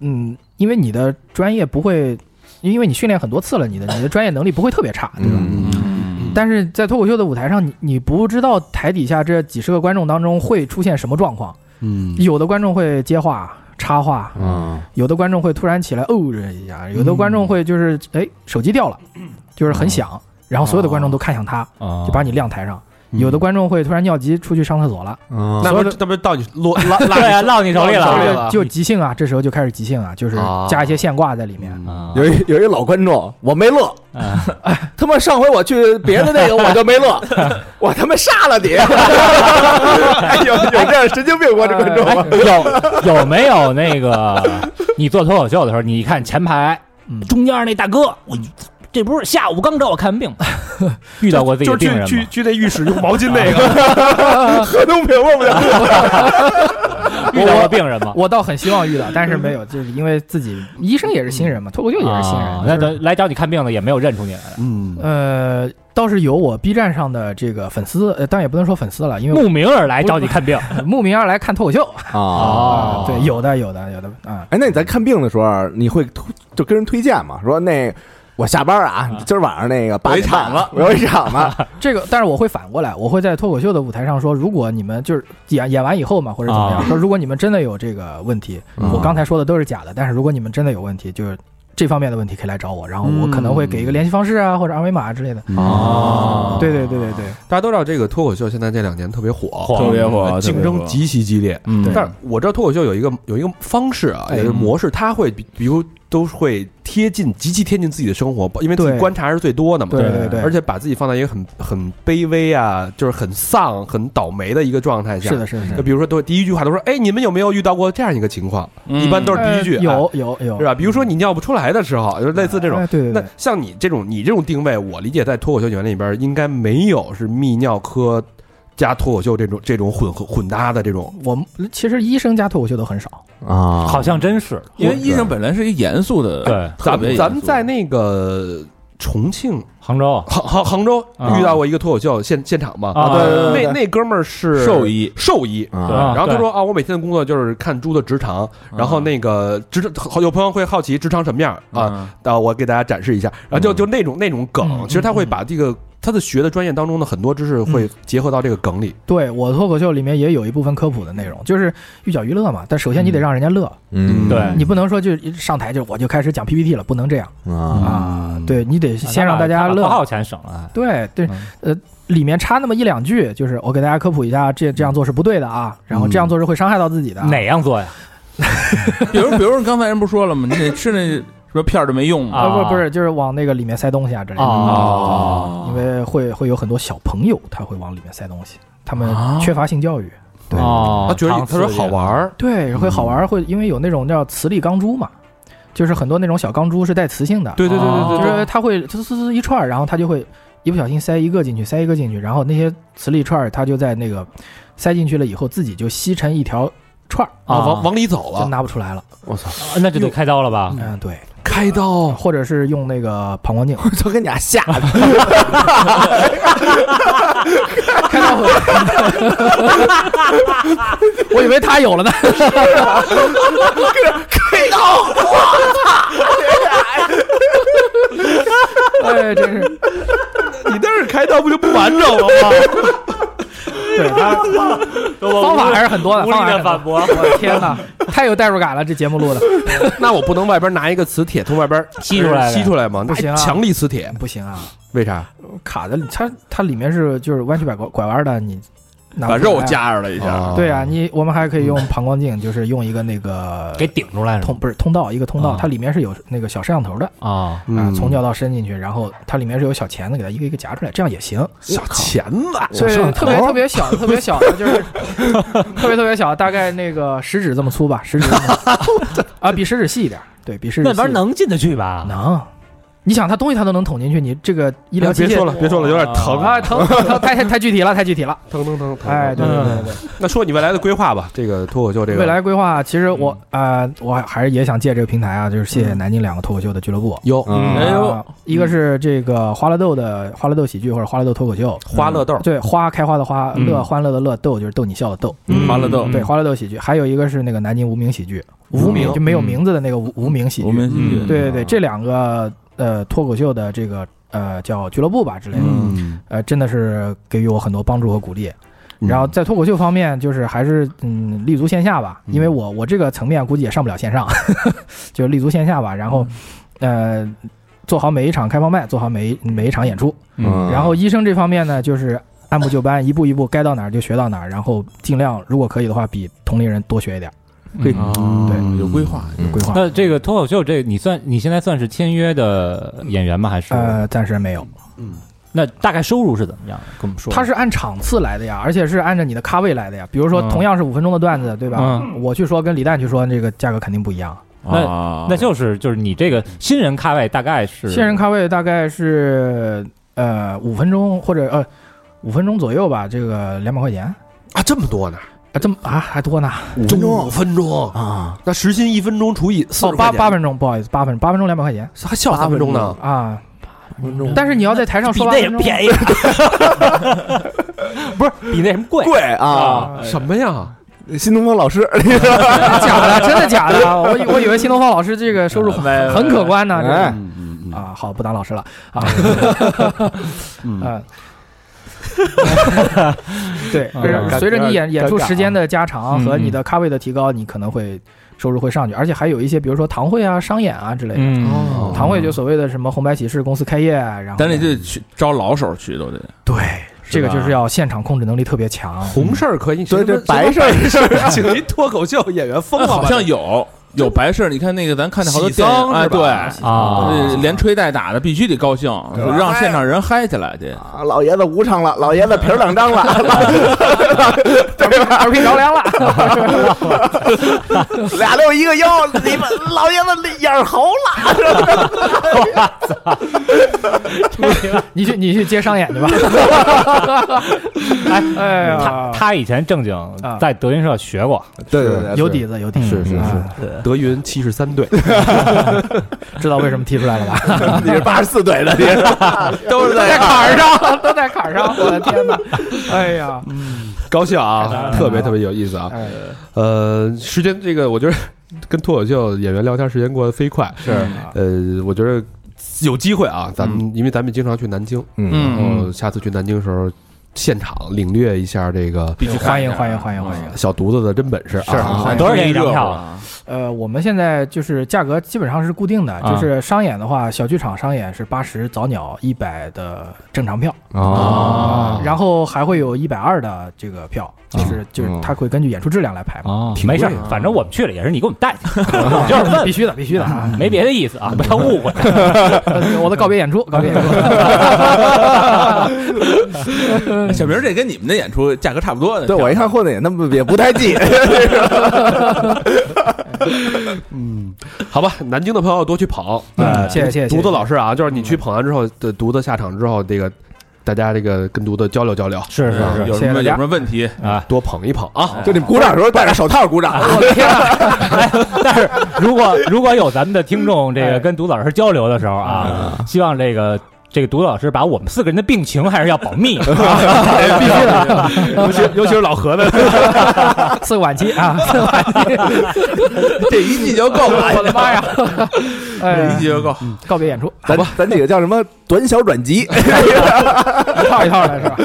嗯，因为你的专业不会，因为你训练很多次了，你的你的专业能力不会特别差，对吧？嗯嗯，但是在脱口秀的舞台上，你你不知道台底下这几十个观众当中会出现什么状况，嗯，有的观众会接话插话，嗯。有的观众会突然起来哦这一下，有的观众会就是哎手机掉了，就是很响，然后所有的观众都看向他，哦。就把你晾台上。有的观众会突然尿急出去上厕所了，嗯那不是那不是到你落 落你手里了落你手里了就就即兴啊，这时候就开始即兴啊，就是啊加一些现挂在里面。嗯有一有一老观众，我没乐，哎，他妈上回我去别的那个我就没乐，我他妈杀了你！哎有有这样神经病吗？这观众吗？有有没有那个你做脱口秀的时候，你看前排嗯中间那大哥，我这不是下午刚找我看病吗，遇到过自己就是的病人吗？去去去那浴室用毛巾那个，喝东平了不 遇到过病人吗？我倒很希望遇到，但是没有，就是因为自己医生也是新人嘛，脱口秀也是新人啊，那等来找你看病的也没有认出你来的。嗯，呃，倒是有我 B 站上的这个粉丝，呃，当然也不能说粉丝了，因为慕名而来找你看病，慕名而来看脱口秀啊？哦对，有的，有的，有的啊。哎，那你在看病的时候，你会推就跟人推荐吗？说那我下班啊，今儿晚上那个八点半有一场子。我有一场子，这个，但是我会反过来，我会在脱口秀的舞台上说，如果你们就是演演完以后嘛，或者怎么样，啊。说如果你们真的有这个问题，嗯。我刚才说的都是假的，但是如果你们真的有问题，就是这方面的问题可以来找我，然后我可能会给一个联系方式啊，或者二维码之类的。哦对对对对对，大家都知道这个脱口秀现在这两年特别火，特别火，竞争极其激烈。嗯，但是我知道脱口秀有一个有一个方式啊，哎。有一个模式，它会比比如都会贴近极其贴近自己的生活，因为自己对观察是最多的嘛。对对对，而且把自己放在一个很很卑微啊，就是很丧、很倒霉的一个状态下。是的，是的，是的。就比如说，都第一句话都说：“哎，你们有没有遇到过这样一个情况？”嗯一般都是第一句，呃有有有，是吧？比如说你尿不出来的时候，就是类似这种哎。对对那，像你这种，你这种定位，我理解在脱口秀演员里边应该没有是泌尿科加脱口秀这种这种混合混搭的这种。我们其实医生加脱口秀都很少。啊，好像真是。因为医生本来是一严肃的，对。咱们咱们在那个重庆杭州杭杭杭州啊。遇到过一个脱口秀现现场嘛，啊对那那哥们儿是兽医，兽医。然后他说啊，我每天的工作就是看猪的直肠，然后那个直肠，好有朋友会好奇直肠什么样啊？啊，啊，我给大家展示一下，然后就嗯。就那种那种梗，嗯其实他会把这个他的学的专业当中的很多知识会结合到这个梗里。对我脱口秀里面也有一部分科普的内容，就是寓教于乐嘛。但首先你得让人家乐，嗯对你不能说就一上台就我就开始讲 PPT 了，不能这样啊啊。对你得先让大家乐。多少钱省了？对对嗯，呃，里面插那么一两句，就是我给大家科普一下，这这样做是不对的啊，然后这样做是会伤害到自己的啊。哪样做呀？比如比如刚才人不说了吗？你得吃那什么片儿都没用啊。啊不不是，就是往那个里面塞东西啊之类的。哦。因为会会有很多小朋友他会往里面塞东西，他们啊。缺乏性教育。对。哦，他觉得他说好玩儿，对，会好玩儿，会因为有那种叫磁力钢珠嘛，就是很多那种小钢珠是带磁性的，对对对对对就是它会呲呲呲一串儿，然后它就会一不小心塞一个进去，塞一个进去，然后那些磁力串儿它就在那个塞进去了以后，自己就吸成一条串儿，啊，啊。往往里走就了，拿不出来了。我操，啊那就得开刀了吧？嗯，对，开刀。或者是用那个膀胱镜 就给你俩吓的，开刀。我以为他有了呢。开刀，哎，真是，你那是开刀不就不完整了吗？对 他方法还是很多的，无力方法还是很多的反驳。我的天哪，太有代入感了，这节目录的 那我不能外边拿一个磁铁从外边吸出来吸出来吗？不行强力磁铁，不行啊，为啥？卡的它它里面是就是弯曲拐拐拐弯的，你拿把肉夹着了一下，啊。对啊，你我们还可以用膀胱镜，就是用一个那个 给顶出来通不是通道一个通道啊，它里面是有那个小摄像头的。啊，啊，嗯从尿道伸进去，然后它里面是有小钳子，给它一个一个夹出来，这样也行。小钳子，所以特别特别小，特别小的，就是特别特别小，大概那个食指这么粗吧，食指 啊，比食指细一点，对比食指那玩意能进得去吧？能你想他东西他都能捅进去，你这个医疗器械别说了，别说了，有点疼。啊，疼疼疼，太太太具体了，太具体了。疼疼疼疼。哎，对对对对对。那说你未来的规划吧，这个脱口秀这个。未来规划，其实我啊，我还是也想借这个平台啊，就是谢谢南京两个脱口秀的俱乐部。有。嗯哎呦。啊，一个是这个花乐豆的花乐豆喜剧或者花乐豆脱口秀，花乐豆，对，花开花的花，嗯。乐欢乐的乐，豆就是逗你笑的逗。嗯。欢乐豆对，花乐豆喜剧，还有一个是那个南京无名喜剧，无名就没有名字的那个无无名喜剧。无名喜剧，对对对，这两个呃脱口秀的这个呃叫俱乐部吧之类的，嗯，呃真的是给予我很多帮助和鼓励。嗯然后在脱口秀方面，就是还是嗯立足线下吧，嗯因为我我这个层面估计也上不了线上，就立足线下吧。然后呃做好每一场开放麦，做好每一每一场演出。嗯然后医生这方面呢，就是按部就班，一步一步该到哪儿就学到哪儿，然后尽量如果可以的话，比同龄人多学一点，对有规划，嗯有规划。那这个脱口秀，这你算你现在算是签约的演员吗？还是？呃，暂时没有，嗯那大概收入是怎么样？跟我们说。他是按场次来的呀，而且是按照你的咖位来的呀。比如说嗯同样是五分钟的段子，对吧？嗯我去说跟李诞去说，这个价格肯定不一样。那那就是就是你这个新人咖位大概是新人咖位大概是呃五分钟或者呃五分钟左右吧，这个两百块钱啊，这么多呢，啊，这么啊还多呢？五分钟。五分钟，啊，那时薪一分钟除以四哦，八八分钟，不好意思，八分八分钟两百块钱。还笑三分钟呢，啊。分钟。但是你要在台上说比那也八分钟。便宜，不是比那什么贵？贵啊！什么呀？新东方老师，假的，真的假的？我以我以为新东方老师这个收入很很可观呢。这嗯嗯嗯。啊，好，不当老师了。啊。嗯。嗯，对，嗯随着你演演出时间的加长嗯和你的咖位的提高，你可能会收入会上去，而且还有一些，比如说堂会啊、商演啊之类的。嗯哦堂会就所谓的什么红白喜事公司开业，然后咱得就去招老手去都得，对，这个就是要现场控制能力特别强。红事儿可以，对这什么白事儿什么白事儿，请一脱口秀演员疯了？好像有有白事儿，你看那个咱看见好多喜电影，哎，丧是吧对，啊连吹带打的必须得高兴，让现场人嗨起来去。啊老爷子无常了，老爷子皮儿两张了，二皮着凉了，俩六一个腰，你们老爷子眼儿红了，你去你去接商演去吧。哎哎他，他以前正经啊。在德云社学过，对对对，有底子有底子，是是是。啊德云七十三队，知道为什么踢出来了吧？你是八十四队的，你是。都是在坎儿上，都在坎儿上，我的天哪！哎呀，高兴啊，特别特别有意思啊。哎，呃，时间这个，我觉得跟脱口秀演员聊天时间过得飞快。是，呃，我觉得有机会啊，咱们因为咱们经常去南京，嗯。然后下次去南京的时候，现场领略一下这个欢迎欢迎欢迎欢迎！小犊子的真本事是啊。多少钱一张票啊？啊？呃，我们现在就是价格基本上是固定的，啊。就是商演的话，小剧场商演是八十，早鸟一百的正常票。啊，然后还会有一百二的这个票，就是就是他会根据演出质量来排嘛，哦，没事儿，反正我们去了也是你给我们带去，就是问。必须的必须的啊！没别的意思啊，不要误会。我的告别演出，告别演出，小明这跟你们的演出价格差不多的。对我一看混的也那么也不太济，嗯，好吧，南京的朋友多去捧。嗯谢谢谢谢独子老师啊，就是你去捧完之后的犊子下场之后，这个大家这个跟独子交流交流，是是是有什么有什么问题？啊，多捧一捧啊。就你们鼓掌的时候戴着手套鼓掌，我的天啊！但是如果如果有咱们的听众这个跟独子老师交流的时候啊，希望这个。这个独老师把我们四个人的病情还是要保密，必须的，尤其尤其是老何的，四个晚期啊，四个晚期，这一季就够了，我的妈呀！这哎一，季就够。告别演出，咱咱几个叫什么短小转集，一套一套的是吧？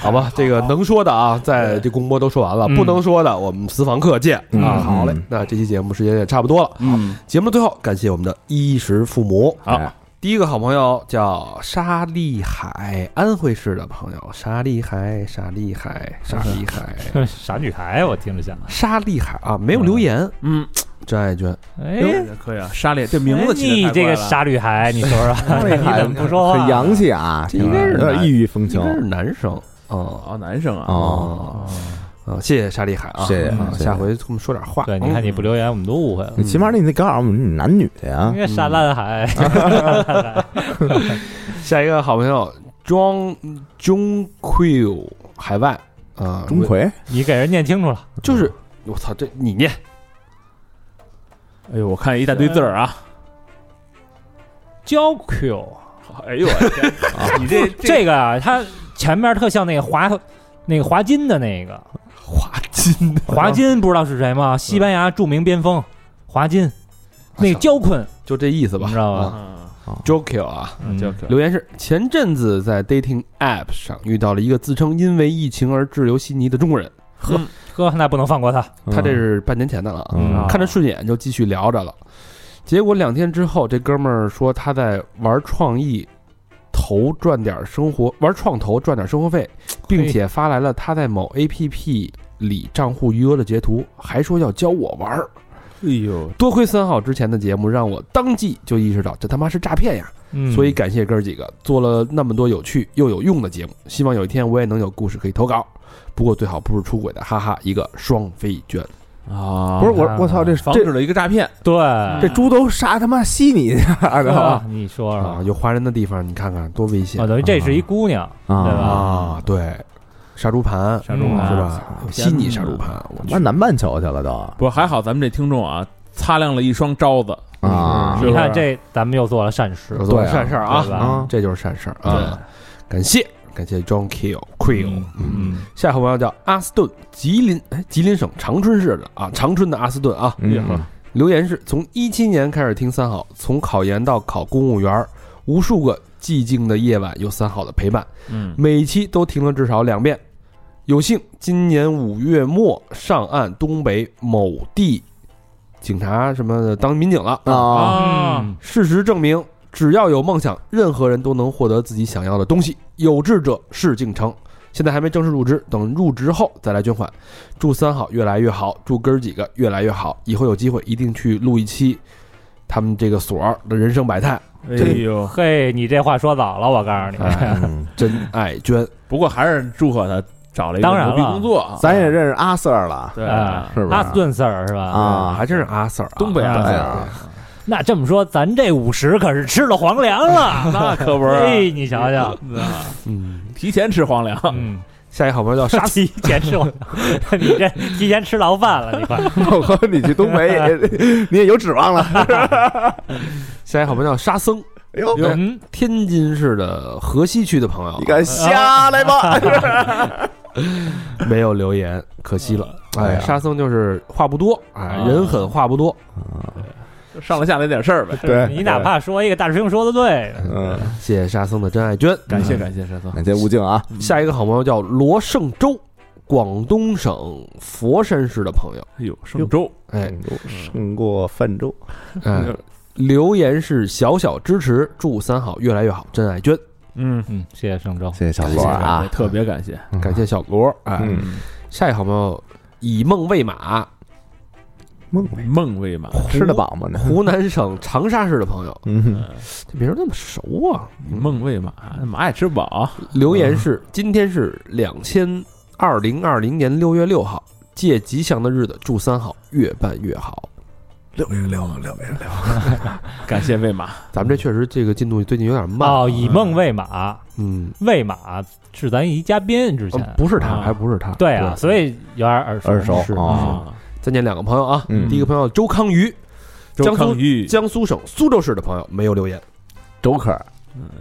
好吧，这个能说的啊，在这公播都说完了，嗯。不能说的我们私房课见啊。好嘞，那这期节目时间也差不多了。嗯，节目的最后，感谢我们的衣食父母。好。哎第一个好朋友叫沙利海，安徽市的朋友，沙利海，沙利海，沙利海，傻女孩，我听着像。沙利海啊，没有留言。嗯，张爱娟，哎，可以啊，沙烈这名字起你得太怪了这个傻女孩，你说说，你怎么不说话？很洋气啊，这应该是有点异域风情。应该是男生。哦。哦，男生啊，哦，啊，谢谢沙利海啊，谢谢啊下回给我们说点话。对，你看你不留言，我们都误会了。你起码你得告诉我们你男女的呀应。该沙烂海，下一个好朋友 John John Quill 海外啊，钟馗，你给人念清楚了。就是我操，这你念哎呦，我看一大堆字儿啊！焦 Q 哎呦我天，你这这个啊，它前面特像那个华那个华金的那个华金。华金，不知道是谁吗？西班牙著名边锋华金，那个焦坤，就这意思吧，你知道吧？啊 j o k i l 啊，嗯就留言是前阵子在 dating app 上遇到了一个自称因为疫情而滞留悉尼的中国人，呵呵，那不能放过他。他这是半年前的了。看着顺眼就继续聊着了。结果两天之后，这哥们儿说他在玩创意投赚点生活，玩创投赚点生活费，并且发来了他在某 APP 里账户余额的截图，还说要教我玩儿。哎呦，多亏三号之前的节目，让我当即就意识到这他妈是诈骗呀！嗯所以感谢哥儿几个做了那么多有趣又有用的节目，希望有一天我也能有故事可以投稿。不过最好不是出轨的，哈哈！一个双飞娟，啊，不是我，我操，这这防止了一个诈骗，对这猪都杀他妈悉尼去了啊，你说啊，说有华人的地方，你看看多危险啊，等于这是一姑娘，对吧？啊！对，杀猪盘，杀猪盘是吧？悉尼杀猪盘，我去往南半球去了都不过还好咱们这听众啊，擦亮了一双招子，啊你看这，咱们又做了善事有，做善事儿啊啊！这就是善事儿啊！感谢感谢 John Kill Quill，嗯，嗯，下一个朋友叫阿斯顿，吉林哎，吉林省长春市的啊，长春的阿斯顿啊，嗯。留言是从一七年开始听三好，从考研到考公务员儿，无数个寂静的夜晚有三好的陪伴，嗯，每一期都听了至少两遍。有幸今年五月末上岸东北某地警察什么的当民警了。啊，嗯。事实证明，只要有梦想，任何人都能获得自己想要的东西。有志者事竟成。现在还没正式入职，等入职后再来捐款。祝三好越来越好，祝哥儿几个越来越好。以后有机会一定去录一期他们这个所儿的人生百态。哎呦，嘿，你这话说早了，我告诉你，哎，嗯真爱捐，不过还是祝贺他找了一个当然了牛逼工作啊，咱也认识阿 Sir 了对哎是吧阿斯顿 Sir 是吧？啊，还真是阿 Sir，啊东北阿哎 Sir，呀 那这么说，咱这五十可是吃了皇粮了，那可不是，哎，你瞧瞧，嗯，提前吃皇粮，嗯，下一好朋友叫沙提前吃皇粮，你这提前吃牢饭了，你快，我和你去东北也，你也有指望了。下一好朋友叫沙僧，哎呦，嗯，天津市的河西区的朋友你，敢下来吗？没有留言，可惜了。哎，沙僧就是话不多，哎，啊人狠话不多。上来下来点事儿呗。对你哪怕说一个大师兄说的对，嗯，谢谢沙僧的真爱娟，感谢感谢。沙僧，感谢悟净啊，下一个好朋友叫罗胜洲，广东省佛山市的朋友，哎呦，胜洲，哎，胜过泛舟，哎，留言是小小支持，祝三好越来越好，真爱娟，嗯，嗯，谢谢胜州，谢谢小罗啊，特别感谢，感谢小罗，哎，嗯，下一个好朋友以梦喂马，梦梦喂马，吃得饱吗？呢？湖南省长沙市的朋友，嗯，这名儿那么熟啊，梦喂马，马也吃不饱，留言是：今天是两千二零二零年六月六号，借吉祥的日子，祝三好越办越好。六月六六月六，感谢喂马，咱们这确实这个进度最近有点慢。哦，以梦喂马，嗯，喂马是咱一嘉宾之前。呃，不是他，啊。还不是他。对啊，所以有点耳熟，耳熟啊，再念两个朋友啊，嗯。第一个朋友周康瑜，周江苏康瑜，江苏省苏州市的朋友没有留言，周可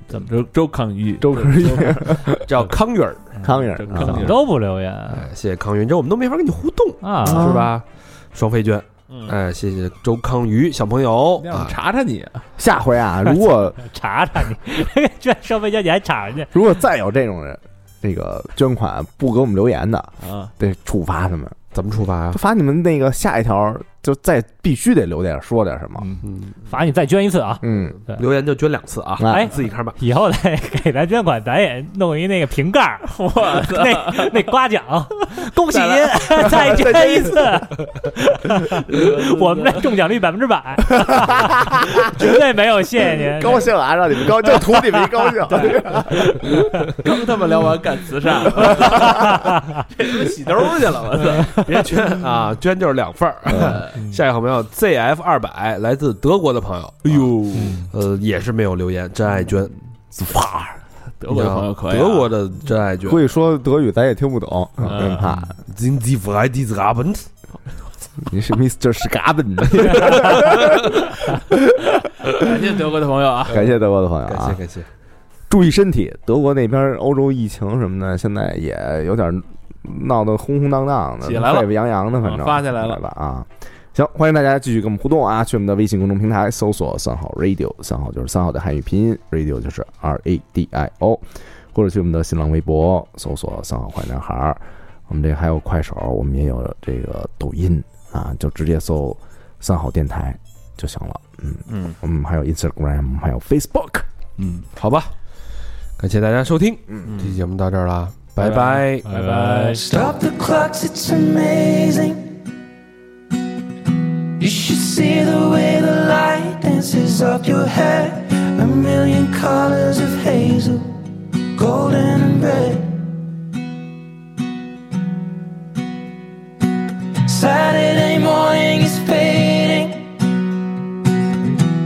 怎么周周康瑜，周可 叫康远儿。康远啊。周康宇都不留言哎，谢谢康云，这我们都没法跟你互动，啊，是吧？双飞娟，嗯。哎，谢谢周康瑜小朋友。让我啊，查查你，下回啊，如果查查你，这收费价你还查人家，如果再有这种人，这个捐款不给我们留言的，啊，得处罚他们，怎么处罚啊？罚你们那个下一条就再必须得留点说点什么，嗯，嗯，罚你再捐一次啊！嗯，留言就捐两次啊，哎。自己看吧。以后再 给咱捐款，咱也弄一那个瓶盖儿，那那刮奖，恭喜您。再捐一次，我们的中奖率百分之百，绝对没有谢谢您。高兴啊，让你们高，就图你们一高兴。刚他妈聊完干慈善，这他妈洗兜去了，我操！别捐啊，捐就是两份儿。下一个好朋友 ZF 二百，来自德国的朋友，哎呦，呃，也是没有留言，真爱娟，哇，德国的朋友可以啊，德国的真爱捐估计说德语咱也听不懂，嗯。真怕。，Sind Sie frei dieses Abend？你是 Mr. s c a b e n 感谢德国的朋友啊，感谢德国的朋友啊。感谢，感谢，注意身体。德国那边欧洲疫情什么的，现在也有点闹得轰轰荡荡的，起来了。沸沸扬扬的，反正嗯发起来了。吧啊。行，欢迎大家继续跟我们互动啊！去我们的微信公众平台搜索“三好 radio”，三好就是三好的汉语拼音，radio 就是 R A D I O，或者去我们的新浪微博搜索“三好坏男孩儿”。我们这还有快手，我们也有这个抖音啊，就直接搜“三好电台”就行了。嗯嗯，我们还有 Instagram，还有 Facebook。嗯，好吧，感谢大家收听，嗯这期节目到这儿了，拜拜。拜拜。You should see the way the light dances up your hair. A million colors of hazel, golden and red. Saturday morning is fading.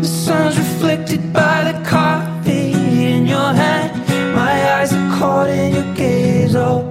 The sun's reflected by the coffee in your hand. My eyes are caught in your gaze all